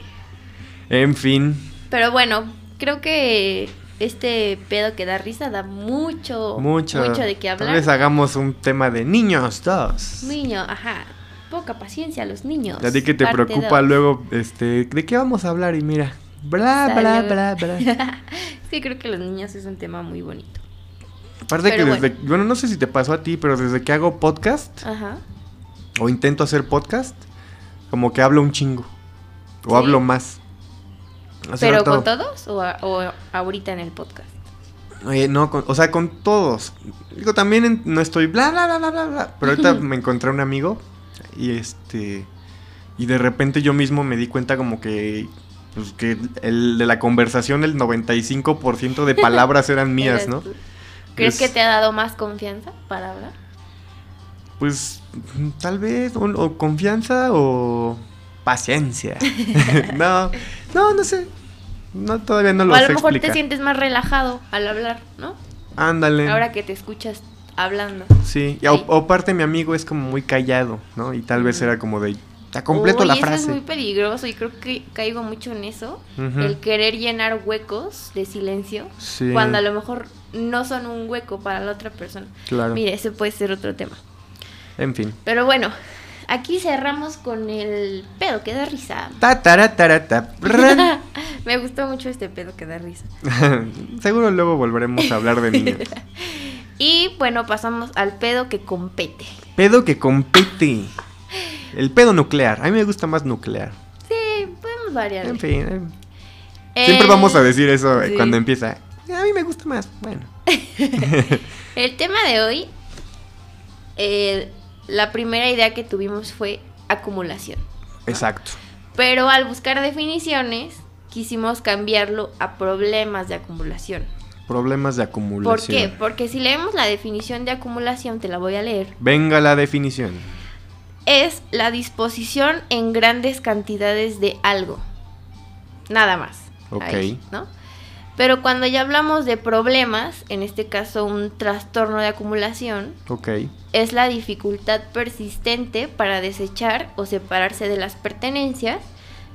En fin. Pero bueno, creo que este pedo que da risa da mucho, Mucho. mucho de qué Tal hablar. vez hagamos un tema de niños dos. Niño, ajá. Poca paciencia a los niños. A ti que te Parte preocupa dos. luego, este, ¿de qué vamos a hablar? Y mira, bla, bla, bla, bla. sí, creo que los niños es un tema muy bonito. Aparte que desde, bueno. no sé si te pasó a ti, pero desde que hago podcast Ajá. o intento hacer podcast, como que hablo un chingo. O ¿Sí? hablo más. Hace ¿Pero rato- con todos o, a- o ahorita en el podcast? Oye, no, con- o sea, con todos. Digo, también en- no estoy bla, bla, bla, bla, bla, bla. Pero ahorita me encontré un amigo y este... Y de repente yo mismo me di cuenta como que... Pues que el de la conversación el 95% de palabras eran mías, ¿no? ¿Crees Es- que te ha dado más confianza para hablar? Pues tal vez, o, o confianza o paciencia. no, no, no sé. No, todavía no lo o a sé lo mejor te sientes más relajado al hablar, ¿no? Ándale. Ahora que te escuchas hablando. Sí, y o, o aparte mi amigo es como muy callado, ¿no? Y tal vez era como de, está completo Uy, la eso frase. es muy peligroso y creo que caigo mucho en eso. El querer llenar huecos de silencio Sí, cuando a lo mejor no son un hueco para la otra persona. claro. Mire, ese puede ser otro tema. En fin. Pero bueno, aquí cerramos con el pedo que da risa. Ta, ta, ran. Me gustó mucho este pedo que da risa. Seguro luego volveremos a hablar de niños. Y bueno, pasamos al pedo que compete. Pedo que compete. El pedo nuclear. A mí me gusta más nuclear. Sí, podemos variar. En fin. eh. Siempre vamos a decir eso eh, sí. cuando empieza. A mí me gusta más. Bueno. El tema de hoy, eh, la primera idea que tuvimos fue acumulación. Exacto. Pero al buscar definiciones, quisimos cambiarlo a problemas de acumulación. Problemas de ¿Por acumulación. qué? Porque si leemos la definición de acumulación, te la voy a leer, Venga la definición. es la disposición en grandes cantidades de algo. Nada más. Ok. Ahí, ¿no? Pero cuando ya hablamos de problemas, en este caso un trastorno de acumulación, es la dificultad persistente para desechar o separarse de las pertenencias,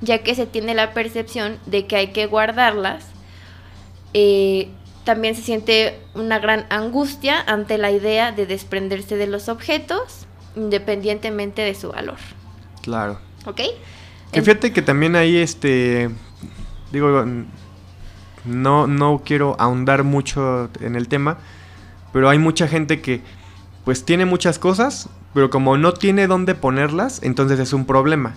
ya que se tiene la percepción de que hay que guardarlas. Eh, también se siente una gran angustia ante la idea de desprenderse de los objetos, independientemente de su valor. Claro. ¿Ok? Que fíjate que también ahí, este, digo, no, no quiero ahondar mucho en el tema, pero hay mucha gente que, pues, tiene muchas cosas, pero como no tiene dónde ponerlas, entonces es un problema.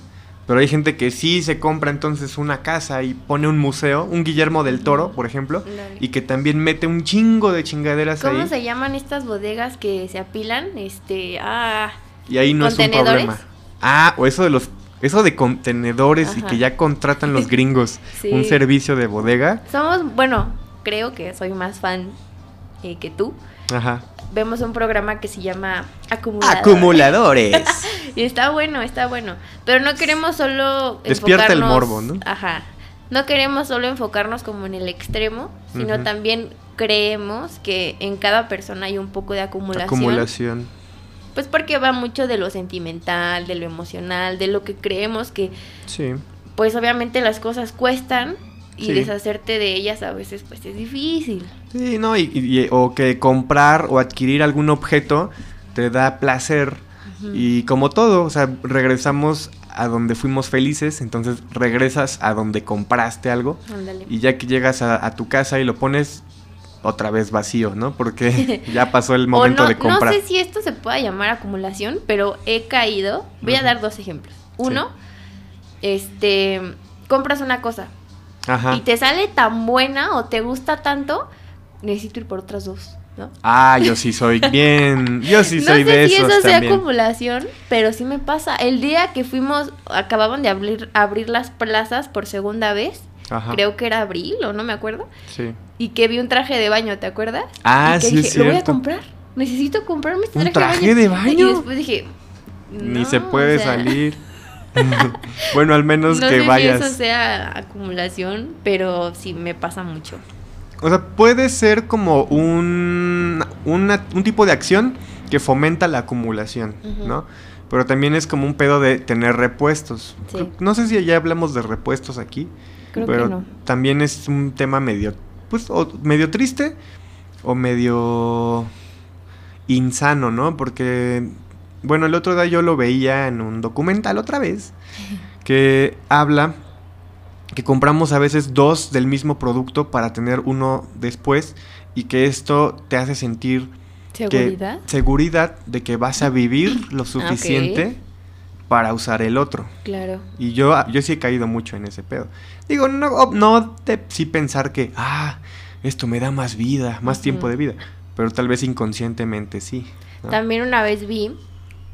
Pero hay gente que sí se compra entonces una casa y pone un museo, un Guillermo del Toro, por ejemplo, y que también mete un chingo de chingaderas ¿Cómo ahí. se llaman estas bodegas que se apilan? Este, ah, Y ahí no es un ¿Contenedores? problema. Ah, o eso de los eso de contenedores y que ya contratan los gringos Sí. un servicio de bodega. somos, bueno, creo que soy más fan eh, que tú. Ajá. Vemos un programa que se llama Acumulador. Acumuladores. Y está bueno, está bueno. Pero no queremos solo Despierta el morbo, ¿no? Ajá. No queremos solo enfocarnos como en el extremo, sino también creemos que en cada persona hay un poco de acumulación. Acumulación. Pues porque va mucho de lo sentimental, de lo emocional, de lo que creemos que, Sí. pues obviamente las cosas cuestan y Sí. deshacerte de ellas a veces pues es difícil. Sí, no, y, y- o que comprar o adquirir algún objeto te da placer. Y como todo, o sea, regresamos a donde fuimos felices, entonces regresas a donde compraste algo. Ándale. Y ya que llegas a, a tu casa y lo pones otra vez vacío, ¿no? Porque ya pasó el momento no, de comprar. no sé si esto se pueda llamar acumulación, pero he caído. Voy a dar dos ejemplos. Uno, este, compras una cosa Ajá. y te sale tan buena o te gusta tanto, necesito ir por otras dos, ¿no? Ah, yo sí soy bien. Yo sí no soy sé de si esos eso sea también. acumulación, pero sí me pasa. El día que fuimos, acababan de abrir, abrir las plazas por segunda vez, Ajá. creo que era abril o no me acuerdo, Sí. Y que vi un traje de baño, ¿te acuerdas? Ah, y que sí, dije, es lo voy a comprar. Necesito comprarme este ¿Un traje, traje de baño? Y después dije, Ni no, se puede o sea, salir. bueno, al menos no que sé vayas. si eso sea acumulación, pero sí me pasa mucho. O sea, puede ser como un, una- un tipo de acción que fomenta la acumulación. ¿no? Pero también es como un pedo de tener repuestos. Sí. No sé si ya hablamos de repuestos aquí, Creo pero que no. también es un tema medio, pues, o medio triste o medio insano, ¿no? Porque, bueno, el otro día yo lo veía en un documental otra vez que habla que compramos a veces dos del mismo producto para tener uno después y que esto te hace sentir que- ¿Seguridad? seguridad de que vas a vivir lo suficiente para usar el otro. Claro. Y yo, yo sí he caído mucho en ese pedo. Digo, no, no de sí pensar que, ah, esto me da más vida, más tiempo de vida. Pero tal vez inconscientemente sí. ¿no? También una vez vi,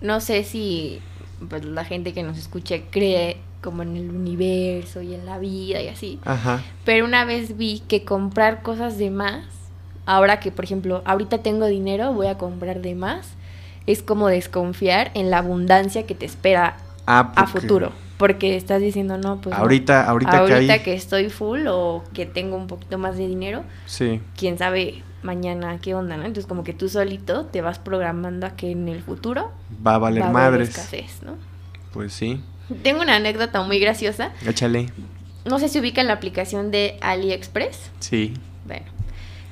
no sé si pues, la gente que nos escuche cree como en el universo y en la vida y así, Ajá. pero una vez vi que comprar cosas de más, ahora que por ejemplo, ahorita tengo dinero, voy a comprar de más, es como desconfiar en la abundancia que te espera Ah, a futuro, porque estás diciendo, no, pues no. ahorita, ahorita, ahorita que que estoy full o que tengo un poquito más de dinero, Sí. quién sabe mañana qué onda, ¿no? Entonces como que tú solito te vas programando a que en el futuro Va a valer va a madres. escasez, ¿no? Pues sí. Tengo una anécdota muy graciosa. Échale. No sé si ubican la aplicación de AliExpress. Sí. Bueno,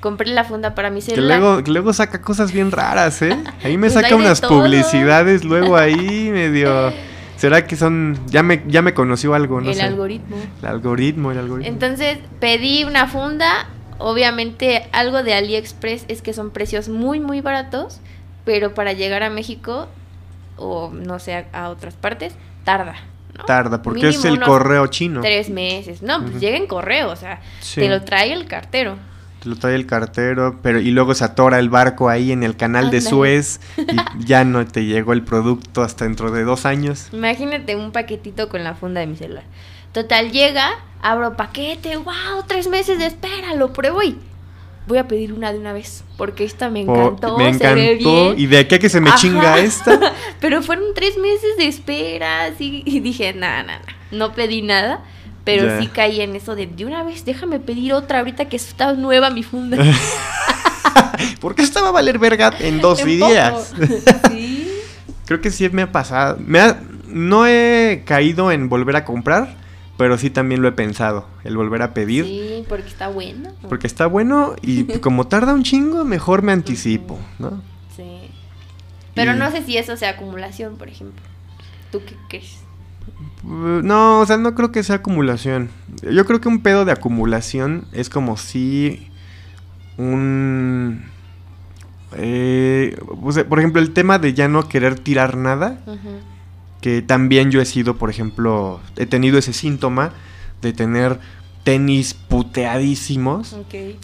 compré la funda para mi Que celular. luego, que luego saca cosas bien raras, ¿eh? Ahí me Pues saca unas todo. publicidades luego ahí medio... ¿Será que son... Ya me, ya me conoció algo, no el sé. algoritmo. El algoritmo, el algoritmo. Entonces pedí una funda. Obviamente algo de AliExpress es que son precios muy muy baratos, pero para llegar a México o no sé a, otras partes tarda. ¿no? Tarda, porque Mínimo es el correo chino. Tres meses. No, pues Ujú. llega en correo, o sea, Sí. te lo trae el cartero. Lo trae el cartero, pero y luego se atora el barco ahí en el canal de Ándale. Suez y ya no te llegó el producto hasta dentro de dos años. Imagínate un paquetito con la funda de mi celular. Total, llega, abro paquete, wow, tres meses de espera, lo pruebo y voy a pedir una de una vez, porque esta me Oh, encantó, me se ve encantó. ¿Y de aquí a que se me Ajá. chinga esta? Pero fueron tres meses de espera, así, y dije, nada, nada, no pedí nada, pero sí caí en eso de, de una vez, déjame pedir otra ahorita que está nueva mi funda. ¿Por qué esta va a valer verga en dos En días? sí. Creo que sí me ha pasado. Me ha- no he caído en volver a comprar, pero sí también lo he pensado, el volver a pedir. Sí, porque está bueno. Porque está bueno y como tarda un chingo, mejor me anticipo, ¿no? Sí. Pero Y- no sé si eso sea acumulación, por ejemplo. ¿Tú qué crees? No, o sea, no creo que sea acumulación. Yo creo que un pedo de acumulación es como si un... eh, o sea, por ejemplo, el tema de ya no querer tirar nada, que también yo he sido, por ejemplo, he tenido ese síntoma de tener tenis puteadísimos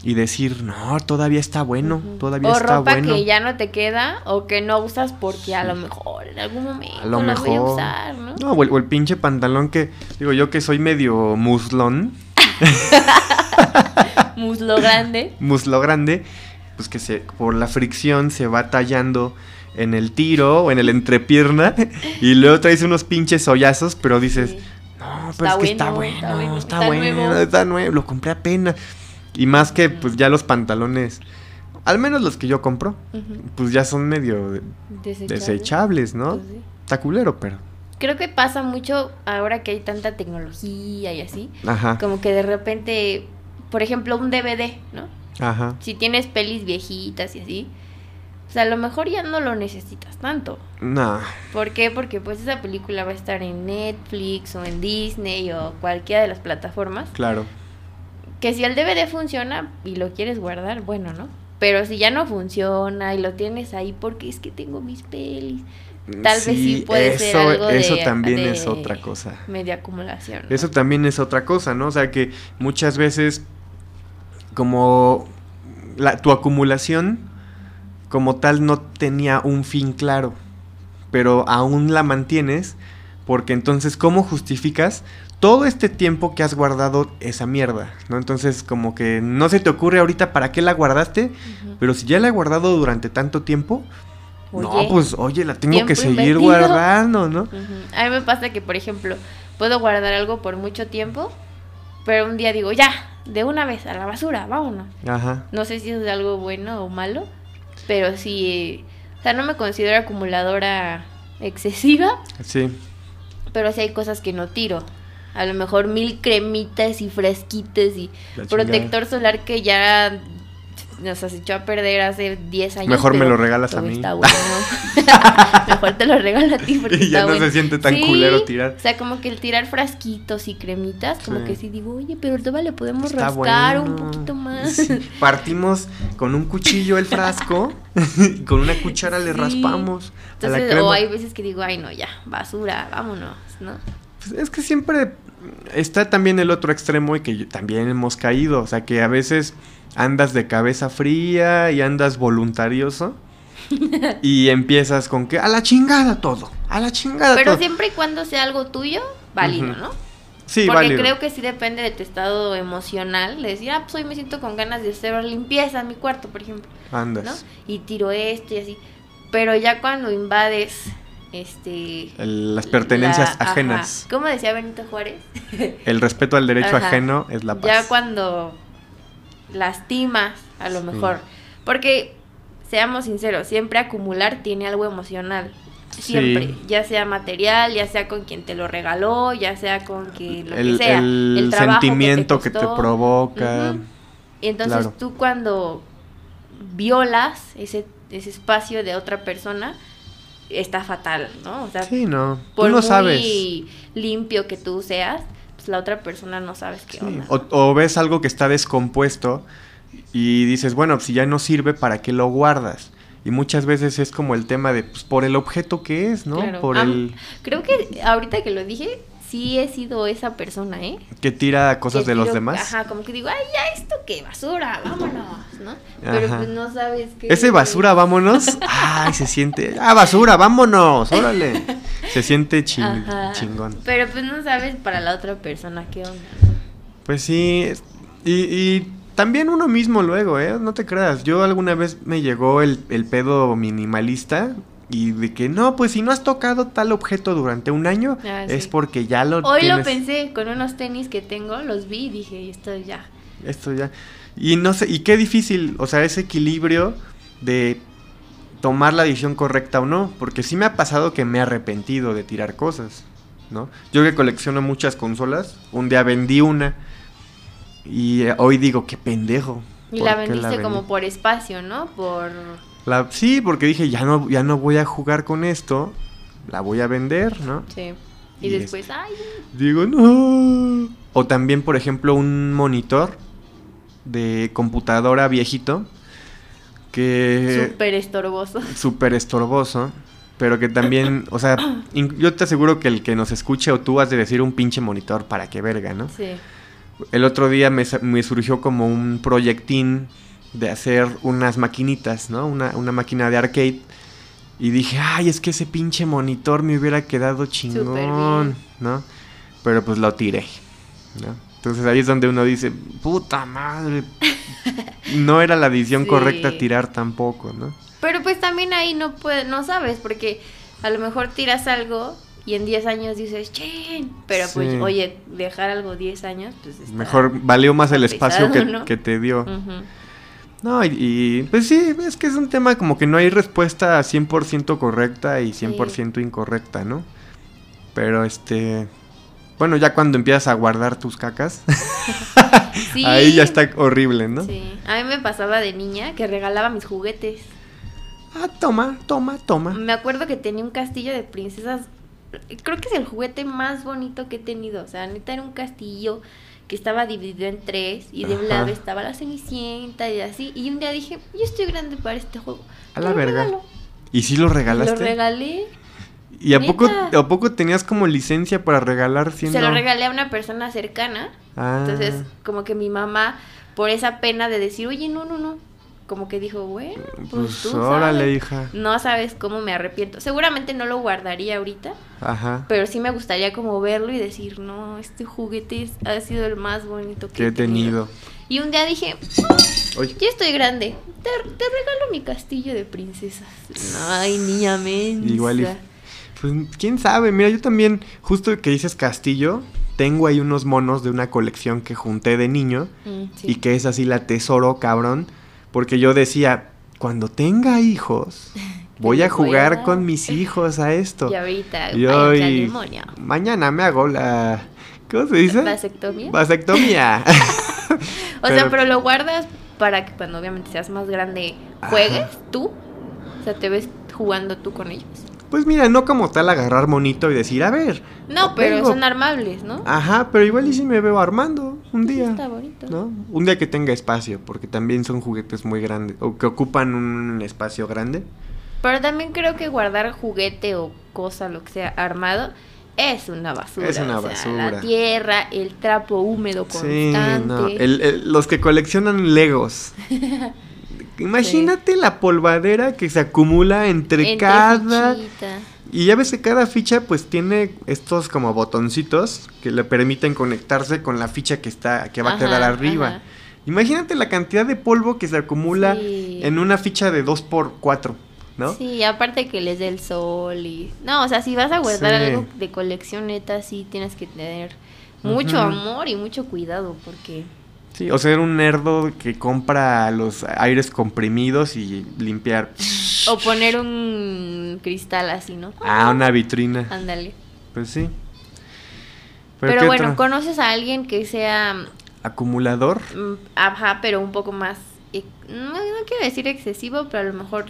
y decir, no, todavía está bueno, Ujú. todavía o está ropa bueno. que ya no te queda o que no usas porque a lo mejor en algún momento A lo las voy a mejor. usar, ¿no? No, o el, o el pinche pantalón que, digo yo que soy medio muslón, Muslo grande. muslo grande, pues que se, por la fricción se va tallando en el tiro o en el entrepierna y luego traes unos pinches hoyazos, pero dices, Sí. No, pero Está es que está bueno, está bueno, está está bueno, nuevo". está nuevo, lo compré apenas. Y más que pues ya los pantalones, al menos los que yo compro, pues ya son medio de- Desechable. desechables, ¿no? Pues sí. Está culero, pero. Creo que pasa mucho ahora que hay tanta tecnología y así. Ajá, Como que de repente, por ejemplo, un DVD, ¿no? ajá. Si tienes pelis viejitas y así, pues a lo mejor ya no lo necesitas tanto. No, ¿Por qué? Porque pues esa película va a estar en Netflix o en Disney o cualquiera de las plataformas. claro. Que si el DVD funciona y lo quieres guardar, bueno, ¿no? Pero si ya no funciona y lo tienes ahí porque es que tengo mis pelis, tal vez sí puede ser eso, algo de, eso también de es otra cosa. Media acumulación. ¿no? Eso también es otra cosa, ¿no? O sea que muchas veces como la, tu acumulación como tal no tenía un fin claro, pero aún la mantienes porque entonces ¿cómo justificas todo este tiempo que has guardado esa mierda? ¿No? Entonces como que no se te ocurre ahorita para qué la guardaste, pero si ya la he guardado durante tanto tiempo, no, pues oye, la tengo que seguir invertido. guardando, ¿no? A mí me pasa que, por ejemplo, puedo guardar algo por mucho tiempo, pero un día digo, ya, de una vez a la basura, vámonos. Ajá. No sé si es algo bueno o malo, pero sí, o sea, no me considero acumuladora excesiva, Sí. pero sí hay cosas que no tiro. A lo mejor mil cremitas y fresquitas y protector solar que ya se echó a perder hace 10 años. Mejor me lo regalas a mí. Está bueno. Mejor te lo regalo a ti porque Y ya está no se siente tan culero tirar. O sea, como que el tirar frasquitos y cremitas, como Sí. que sí digo, oye, pero todavía le podemos Está rascar un poquito más. Sí, Partimos con un cuchillo el frasco y con una cuchara le raspamos a la Entonces, crema. o hay veces que digo, ay, no, ya, basura, vámonos, ¿no? Pues es que siempre está también el otro extremo y que también hemos caído. O sea, que a veces andas de cabeza fría y andas voluntarioso. y empiezas con que a la chingada todo, a la chingada Pero todo. siempre y cuando sea algo tuyo, válido. ¿no? sí, Porque válido. creo que sí depende de tu estado emocional. De decir, ah, pues hoy me siento con ganas de hacer limpieza en mi cuarto, por ejemplo, Andas. ¿no? Y tiro esto y así. Pero ya cuando invades, este... Las pertenencias la- ajá. ajenas. ¿Cómo decía Benito Juárez? El respeto al derecho Ajá. ajeno es la paz. Ya cuando lastimas, a lo Sí. mejor. Porque, seamos sinceros, siempre acumular tiene algo emocional. Siempre, Sí. ya sea material, ya sea con quien te lo regaló, ya sea con que lo el, que sea. el trabajo sentimiento que te, costó. provoca. Y entonces Claro. tú cuando violas ese, ese espacio de otra persona, está fatal, ¿no? O sea, Sí, no. por Tú no muy sabes. limpio que tú seas, pues la otra persona no sabes qué Sí, onda. O, o ves algo que está descompuesto y dices, bueno, si ya no sirve, ¿para qué lo guardas? Y muchas veces es como el tema de, pues, por el objeto que es, ¿no? Claro. Por el Creo que ahorita que lo dije, sí he sido esa persona, ¿eh? que tira cosas Que de los demás. Ajá, como que digo, ay, ya esto qué basura, vámonos, ¿no? Pero Ajá. pues no sabes qué. Ese basura, vámonos. Ay, se siente. Ah, basura, vámonos, órale. Se siente chin- Ajá. chingón. Pero pues no sabes para la otra persona qué onda. Pues sí, y, y también uno mismo luego, ¿eh? No te creas. Yo alguna vez me llegó el, el pedo minimalista y de que no, pues si no has tocado tal objeto durante un año, Ah, es porque ya lo Hoy tienes. lo pensé con unos tenis que tengo, los vi y dije, esto ya. Esto ya. Y no sé, y qué difícil, o sea, ese equilibrio de tomar la decisión correcta o no, porque sí me ha pasado que me he arrepentido de tirar cosas, ¿no? Yo que colecciono muchas consolas, un día vendí una y eh, hoy digo, qué pendejo. Y ¿por la vendiste como por espacio, ¿no? Por... La- sí, porque dije, ya no, ya no voy a jugar con esto, la voy a vender, ¿no? Sí. Y, Y es- después, ay, Digo, no. O también, por ejemplo, un monitor de computadora viejito que súper estorboso. súper estorboso, pero que también, o sea, yo te aseguro que el que nos escuche o tú has de decir un pinche monitor para que verga, ¿no? Sí. El otro día me, me surgió como un proyectín de hacer unas maquinitas, ¿no? Una, una máquina de arcade. Y dije, ay, es que ese pinche monitor me hubiera quedado chingón. ¿no? Pero pues lo tiré, ¿no? Entonces ahí es donde uno dice, puta madre. No era la decisión Sí. correcta tirar tampoco, ¿no? Pero pues también ahí no puede, no sabes, porque a lo mejor tiras algo y en 10 años dices, chen, pero pues, oye, dejar algo 10 años, pues está Mejor valió más el espacio que, ¿no? que te dio. Ujú. No, y, y, pues sí, es que es un tema como que no hay respuesta 100% correcta y 100% incorrecta, ¿no? Pero este... Bueno, ya cuando empiezas a guardar tus cacas, Sí. ahí ya está horrible, ¿no? Sí. A mí me pasaba de niña que regalaba mis juguetes. Ah, toma, toma, toma. Me acuerdo que tenía un castillo de princesas. Creo que es el juguete más bonito que he tenido. O sea, neta era un castillo que estaba dividido en tres y de un lado estaba la cenicienta y así. Y un día dije, yo estoy grande para este juego. A la lo verga. regalo. ¿Y si lo Lo regalaste? regalé. ¿Y a poco, a poco tenías como licencia para regalar siendo... Se lo regalé a una persona cercana. Ah, Entonces, como que mi mamá, por esa pena de decir, oye, no, no, no. Como que dijo, bueno, pues, pues tú órale, sabes. hija. No sabes cómo me arrepiento. Seguramente no lo guardaría ahorita, Ajá. pero sí me gustaría como verlo y decir, no, este juguete ha sido el más bonito que he tenido. Y un día dije, Oye, ya estoy grande, te, te regalo mi castillo de princesas. Ay, niña mensa. Igual y- Pues quién sabe, mira, yo también, justo que dices castillo, tengo ahí unos monos de una colección que junté de niño Mm, sí. y que es así la tesoro, cabrón, porque yo decía, cuando tenga hijos, voy a les voy a jugar con mis hijos a esto. Y ahorita, Y hoy-. Mañana me hago la... ¿Cómo se dice? ¿Vasectomía? Vasectomía. O sea, Pero- pero lo guardas para que cuando obviamente seas más grande juegues Ajá. tú. O sea, te ves jugando tú con ellos. Pues mira, no como tal agarrar monito y decir, a ver. No, pero vengo". son armables, ¿no? Ajá, pero igual y si me veo armando un Pues día. Está bonito. ¿No? Un día que tenga espacio, porque también son juguetes muy grandes, o que ocupan un espacio grande. Pero también creo que guardar juguete o cosa, lo que sea, armado, es una basura. Es una o sea, basura. La tierra, el trapo húmedo Sí, constante. no. el- el- los que coleccionan Legos. Imagínate la polvadera que se acumula entre, entre cada... fichita. Y ya ves que cada ficha pues tiene estos como botoncitos que le permiten conectarse con la ficha que está que va a quedar arriba. ajá. Imagínate la cantidad de polvo que se acumula Sí. en una ficha de 2x4, ¿no? Sí, aparte que les dé el sol y... No, o sea, si vas a guardar Sí. algo de colección neta, sí tienes que tener mucho amor y mucho cuidado porque... Sí, o ser un nerdo que compra los aires comprimidos y limpiar. O poner un cristal así, ¿no? Ah, una vitrina. Ándale. Pues sí. Pero, ¿qué bueno, otro? ¿conoces a alguien que sea... Acumulador. mm, Ajá, pero un poco más... eh, No, no quiero decir excesivo, pero a lo mejor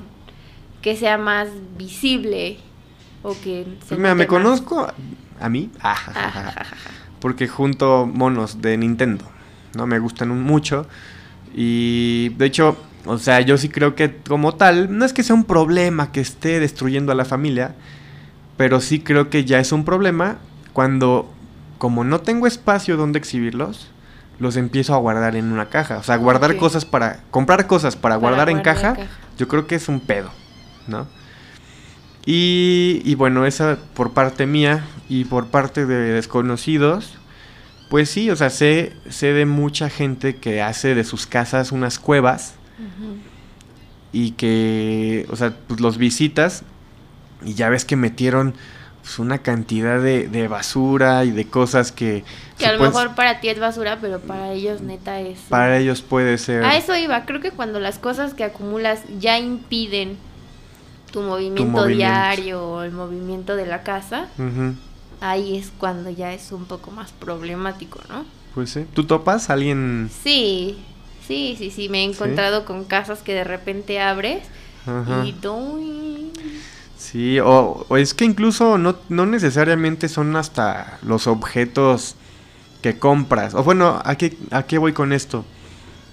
que sea más visible o que... se Pues mira, me más. conozco a mí. Ah. Ajajaja. porque junto monos de Nintendo, ¿no? Me gustan mucho. Y de hecho, o sea, yo sí creo que como tal, no es que sea un problema que esté destruyendo a la familia, pero sí creo que ya es un problema cuando, como no tengo espacio donde exhibirlos, los empiezo a guardar en una caja. O sea, guardar cosas para, comprar cosas para, Para guardar en guardar en caja, caja. yo creo que es un pedo, ¿no? Y, y bueno, esa por parte mía y por parte de desconocidos, pues sí, o sea, sé, sé de mucha gente que hace de sus casas unas cuevas Ujú. y que, o sea, pues los visitas y ya ves que metieron pues, una cantidad de, de basura y de cosas que... Que a lo mejor para ti es basura, pero para ellos neta es... Para ellos puede ser... A eso iba, creo que cuando las cosas que acumulas ya impiden tu movimiento, movimiento. diario o el movimiento de la casa, Ujú, ahí es cuando ya es un poco más problemático, ¿no? Pues sí. ¿Tú topas a alguien? Sí, sí, sí, sí, me he encontrado con casas que de repente abres Ajá. y doy... Sí, o, o es que incluso no, no necesariamente son hasta los objetos que compras. O bueno, ¿a qué, ¿a qué voy con esto?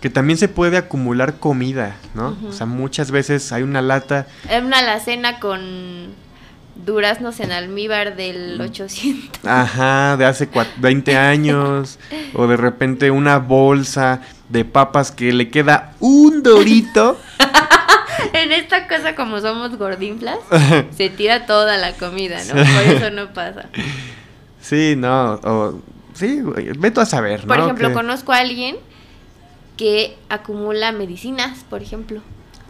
Que también se puede acumular comida, ¿no? O sea, muchas veces hay una lata. Una alacena con duraznos en almíbar del 800. Ajá, de hace cua- 20 años. o de repente una bolsa de papas que le queda un dorito. En esta cosa, como somos gordinflas, se tira toda la comida, ¿no? Por eso no pasa. sí, no. O, sí, vete a saber, ¿no? Por ejemplo, conozco a alguien que acumula medicinas, por ejemplo.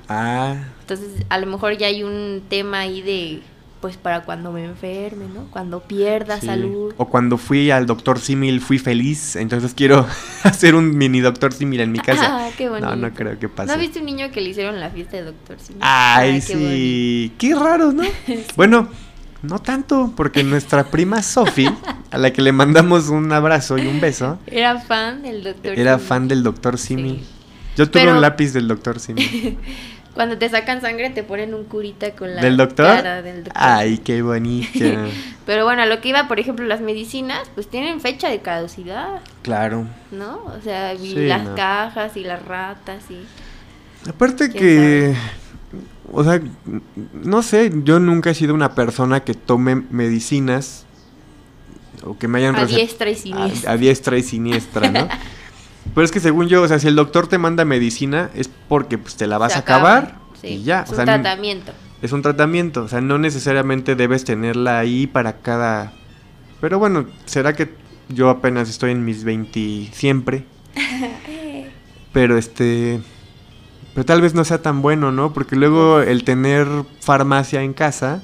Ah, Entonces, a lo mejor ya hay un tema ahí de, pues, para cuando me enferme, ¿no? Cuando pierda Sí. salud. O cuando fui al doctor Simil fui feliz, entonces quiero hacer un mini doctor Simil en mi casa. Ah, qué bonito. no, no creo que pase. ¿No viste un niño que le hicieron la fiesta de doctor? Simi? Ay, qué sí. Qué raro, ¿no? Bueno, no tanto, porque nuestra prima Sofi, a la que le mandamos un abrazo y un beso. Era fan del doctor. era Simi. fan del doctor Simil. Sí. Yo tuve Pero- un lápiz del doctor Simil. Cuando te sacan sangre te ponen un curita con la ¿Del doctor? cara del doctor. Ay, qué bonito. Pero bueno, a lo que iba, por ejemplo, las medicinas, pues tienen fecha de caducidad, Claro. ¿no? O sea, y Sí, las no. cajas y las ratas y... Aparte ¿Quién que, o sea, no sé, yo nunca he sido una persona que tome medicinas o que me hayan A diestra y a- siniestra. A, diestra y siniestra, ¿no? Pero es que según yo, o sea, si el doctor te manda medicina es porque pues te la vas a acabar sí, y ya, Es o un sea, n- tratamiento. es un tratamiento, o sea, no necesariamente debes tenerla ahí para cada Pero bueno, será que yo apenas estoy en mis 20 siempre. Pero este pero tal vez no sea tan bueno, ¿no? Porque luego el tener farmacia en casa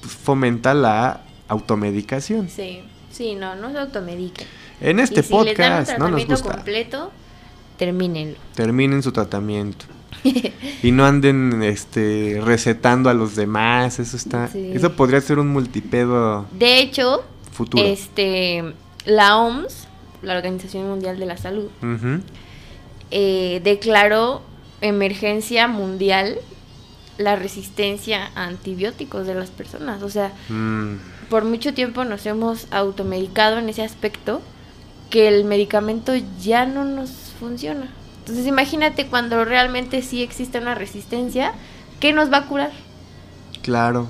pues, fomenta la automedicación. Sí, sí, no, no se automediquen. En este y si les dan un podcast no nos tratamiento gusta. completo, termínenlo. Terminen su tratamiento. y no anden este recetando a los demás, eso está Sí. eso podría ser un multipedo De hecho, futuro. este, la OMS, la Organización Mundial de la Salud, eh, declaró emergencia mundial la resistencia a antibióticos de las personas. O sea, Mm, por mucho tiempo nos hemos automedicado en ese aspecto que el medicamento ya no nos funciona. Entonces imagínate cuando realmente sí existe una resistencia, ¿qué nos va a curar? claro.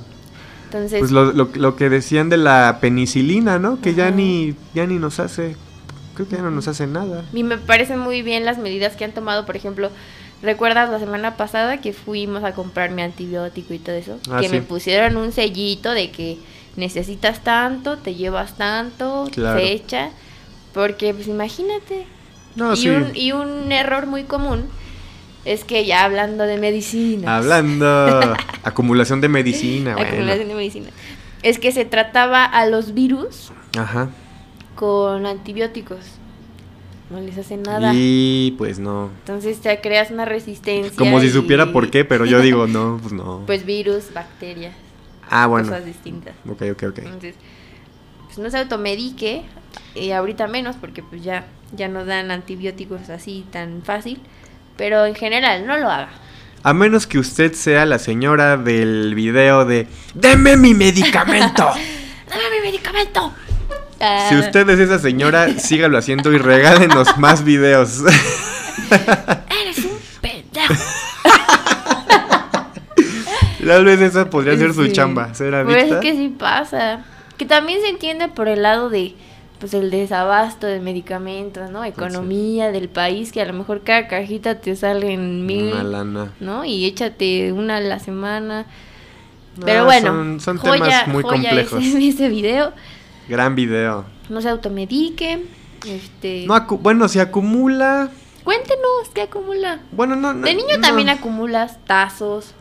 Entonces, Pues lo, lo, lo que decían de la penicilina, ¿no? Que ya ni, ya ni nos hace, creo que ya no nos hace nada. y me parecen muy bien las medidas que han tomado, por ejemplo, ¿recuerdas la semana pasada que fuimos a comprar mi antibiótico y todo eso? Ah, que me pusieron un sellito de que necesitas tanto, te llevas tanto, Claro. fecha, porque pues imagínate, No, y, sí. un, y un error muy común es que ya hablando de medicina. Hablando, acumulación de medicina, bueno. Acumulación de medicina. Es que se trataba a los virus Ajá. con antibióticos. No les hace nada. Y pues no. Entonces te creas una resistencia. Como si y- supiera por qué, pero yo digo, no, pues no. Pues virus, bacterias, ah, bueno. cosas distintas. Ok, ok, ok. Entonces, pues no se automedique, y ahorita menos porque pues ya, ya no dan antibióticos así tan fácil, pero en general no lo haga. A menos que usted sea la señora del video de ¡Deme mi medicamento! ¡Dame mi medicamento! si Ah, usted es esa señora, sígalo haciendo y regálenos más videos. Eres un pendejo. Tal vez esa podría ser su chamba, ser Pues es que sí pasa. Que también se entiende por el lado de pues el desabasto de medicamentos, ¿no? Economía del país, que a lo mejor cada cajita te sale en mil, Una lana. ¿no? Y échate una a la semana. No, Pero bueno, son- son joya, temas muy joya complejos. Ese, ese video. Gran video. No se automedique. Este, No bueno, si acumula. Cuéntenos qué acumula. Bueno, no. no De niño no. también acumulas tazos,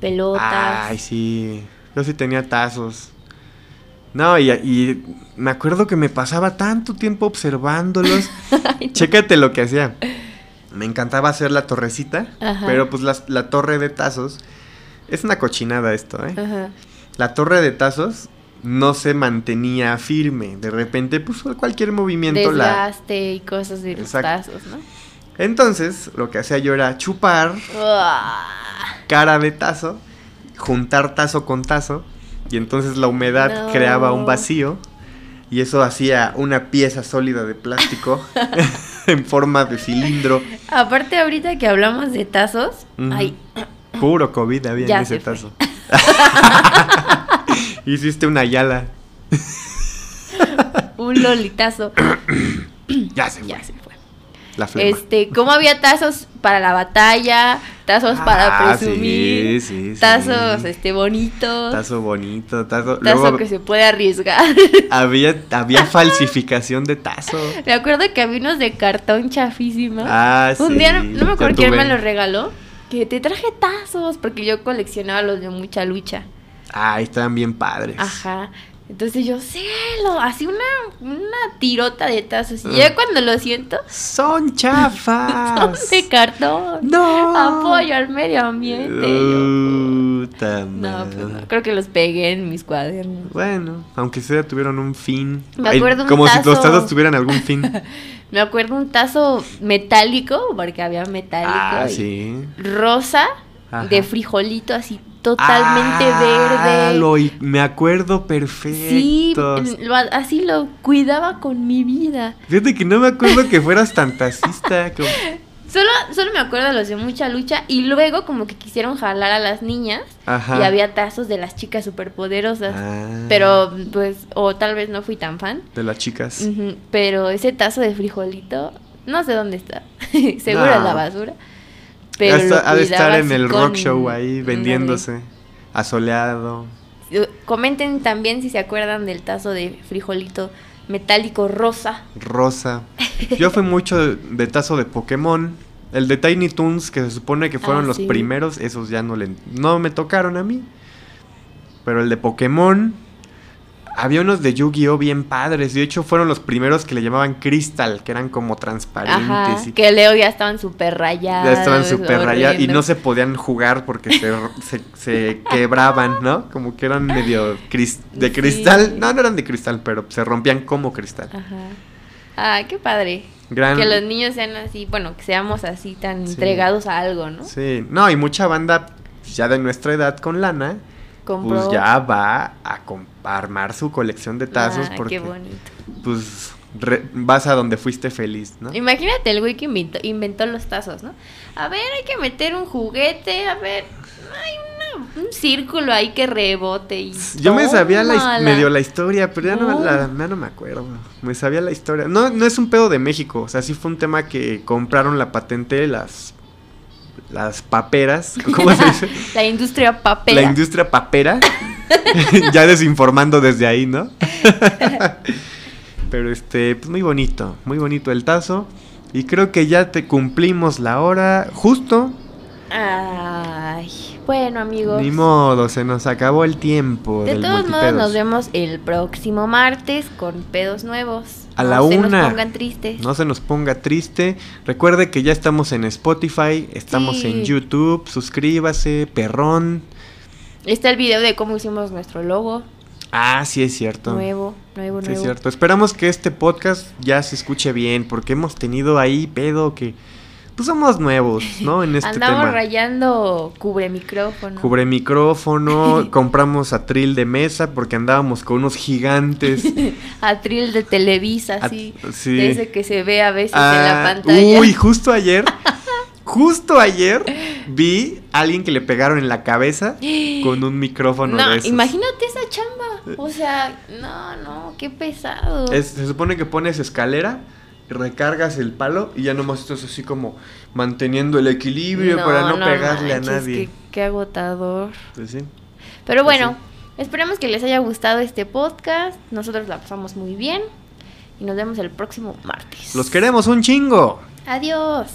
pelotas. Ay, sí. Yo sí tenía tazos. No, y, y me acuerdo que me pasaba tanto tiempo observándolos. Ay, no. Chécate lo que hacía. Me encantaba hacer la torrecita, Ajá. pero pues la, torre de tazos es una cochinada esto, ¿eh? Ajá. La torre de tazos no se mantenía firme. De repente, pues cualquier movimiento la... Desgaste y cosas de los tazos, ¿no? Entonces, lo que hacía yo era chupar Uah. cara de tazo, juntar tazo con tazo, y entonces la humedad No. creaba un vacío, y eso hacía una pieza sólida de plástico en forma de cilindro. Aparte, ahorita que hablamos de tazos, ay, Puro COVID había Ya en ese tazo. Hiciste una yala. un lolitazo. Ya se fue. ya se fue. La flema. Este, ¿cómo había tazos para la batalla? Tazos para Ah, presumir. sí, sí, sí. Tazos, este, bonitos. Tazo bonito, tazo. Tazo Luego que se puede arriesgar. había, había falsificación de tazo. me acuerdo que había unos de cartón chafísimo. Ah, sí. Un día, no me acuerdo quién me los regaló, que te traje tazos, porque yo coleccionaba los de mucha lucha. Ay, estaban bien padres. Ajá. Entonces yo, cielo, así una, una tirota de tazos. Y ya cuando lo siento, Son chafas. son de cartón. No. Apoyo al medio ambiente. Yo, Puta no, pues no, creo que los pegué en mis cuadernos. Bueno, aunque sea tuvieron un fin. Me Ay, acuerdo un como si los tazo- tazos tuvieran algún fin. Me acuerdo un tazo metálico, porque había metálico. ah, y sí. Rosa, Ajá. de frijolito, así totalmente Ah, verde. lo me acuerdo perfecto. Sí, lo- así lo cuidaba con mi vida. Fíjate que no me acuerdo que fueras tan tacista. como- Solo, solo me acuerdo de los de mucha lucha y luego como que quisieron jalar a las niñas Ajá. y había tazos de las chicas superpoderosas. Ah, Pero pues, o tal vez no fui tan fan. De las chicas. Pero ese tazo de frijolito, no sé dónde está. Seguro en la basura. Pero Ha de lo estar- ha de estar en el rock show ahí vendiéndose. Asoleado. Comenten también si se acuerdan del tazo de frijolito metálico rosa. Rosa. Yo fui mucho de, de tazo de Pokémon. El de Tiny Toons, que se supone que fueron Ah, los sí. primeros, esos ya no le no me tocaron a mí. Pero el de Pokémon, había unos de Yu-Gi-Oh bien padres. De hecho, fueron los primeros que le llamaban Crystal, que eran como transparentes. Ajá, y que Leo ya estaban súper rayados. ya estaban súper rayados y no se podían jugar porque se, se, se quebraban, ¿no? Como que eran medio cris- de Sí. cristal. No, no eran de cristal, pero se rompían como cristal. Ajá. Ah, qué padre. Gran... Que los niños sean así, bueno, que seamos así tan Sí. entregados a algo, ¿no? Sí, no, y mucha banda ya de nuestra edad con lana, Compró. pues ya va a, a armar su colección de tazos Ah, porque qué bonito. pues re- vas a donde fuiste feliz, ¿no? Imagínate el güey que inventó, inventó los tazos, ¿no? A ver, hay que meter un juguete, a ver, hay una- un círculo ahí que rebote y Yo me sabía la, medio la historia, pero ya no, No. la- ya no me acuerdo. Me sabía la historia. No, no es un pedo de México, o sea, sí fue un tema que compraron la patente las las paperas, ¿cómo se dice? La industria papera. La industria papera. ya desinformando desde ahí, ¿no? Pero este, pues muy bonito, muy bonito el tazo. Y creo que ya te cumplimos la hora justo. Ay, bueno amigos. Ni modo, se nos acabó el tiempo. De del todos modos nos vemos el próximo martes con pedos nuevos. A No la se una. nos pongan tristes. No se nos ponga triste. Recuerde que ya estamos en Spotify, estamos Sí. en YouTube. Suscríbase, perrón. Está el video de cómo hicimos nuestro logo. Ah, sí es cierto. Nuevo, nuevo, Sí nuevo. es cierto. Esperamos que este podcast ya se escuche bien, porque hemos tenido ahí pedo que pues somos nuevos, ¿no? En este Andamos tema. rayando cubre micrófono. Cubre micrófono, compramos atril de mesa porque andábamos con unos gigantes. Atril de Televisa, At- sí. sí. De ese que se ve a veces en Ah, la pantalla. Uy, justo ayer, justo ayer vi a alguien que le pegaron en la cabeza con un micrófono no, de esos. imagínate esa chamba. O sea, no, no, qué pesado. Es- se supone que pones escalera, recargas el palo y ya nomás estás así como manteniendo el equilibrio para no, pegarle manches, a nadie. Qué, qué agotador. Pues sí. Pero Pues bueno, esperemos que les haya gustado este podcast. Nosotros la pasamos muy bien. Y nos vemos el próximo martes. Los queremos un chingo. Adiós.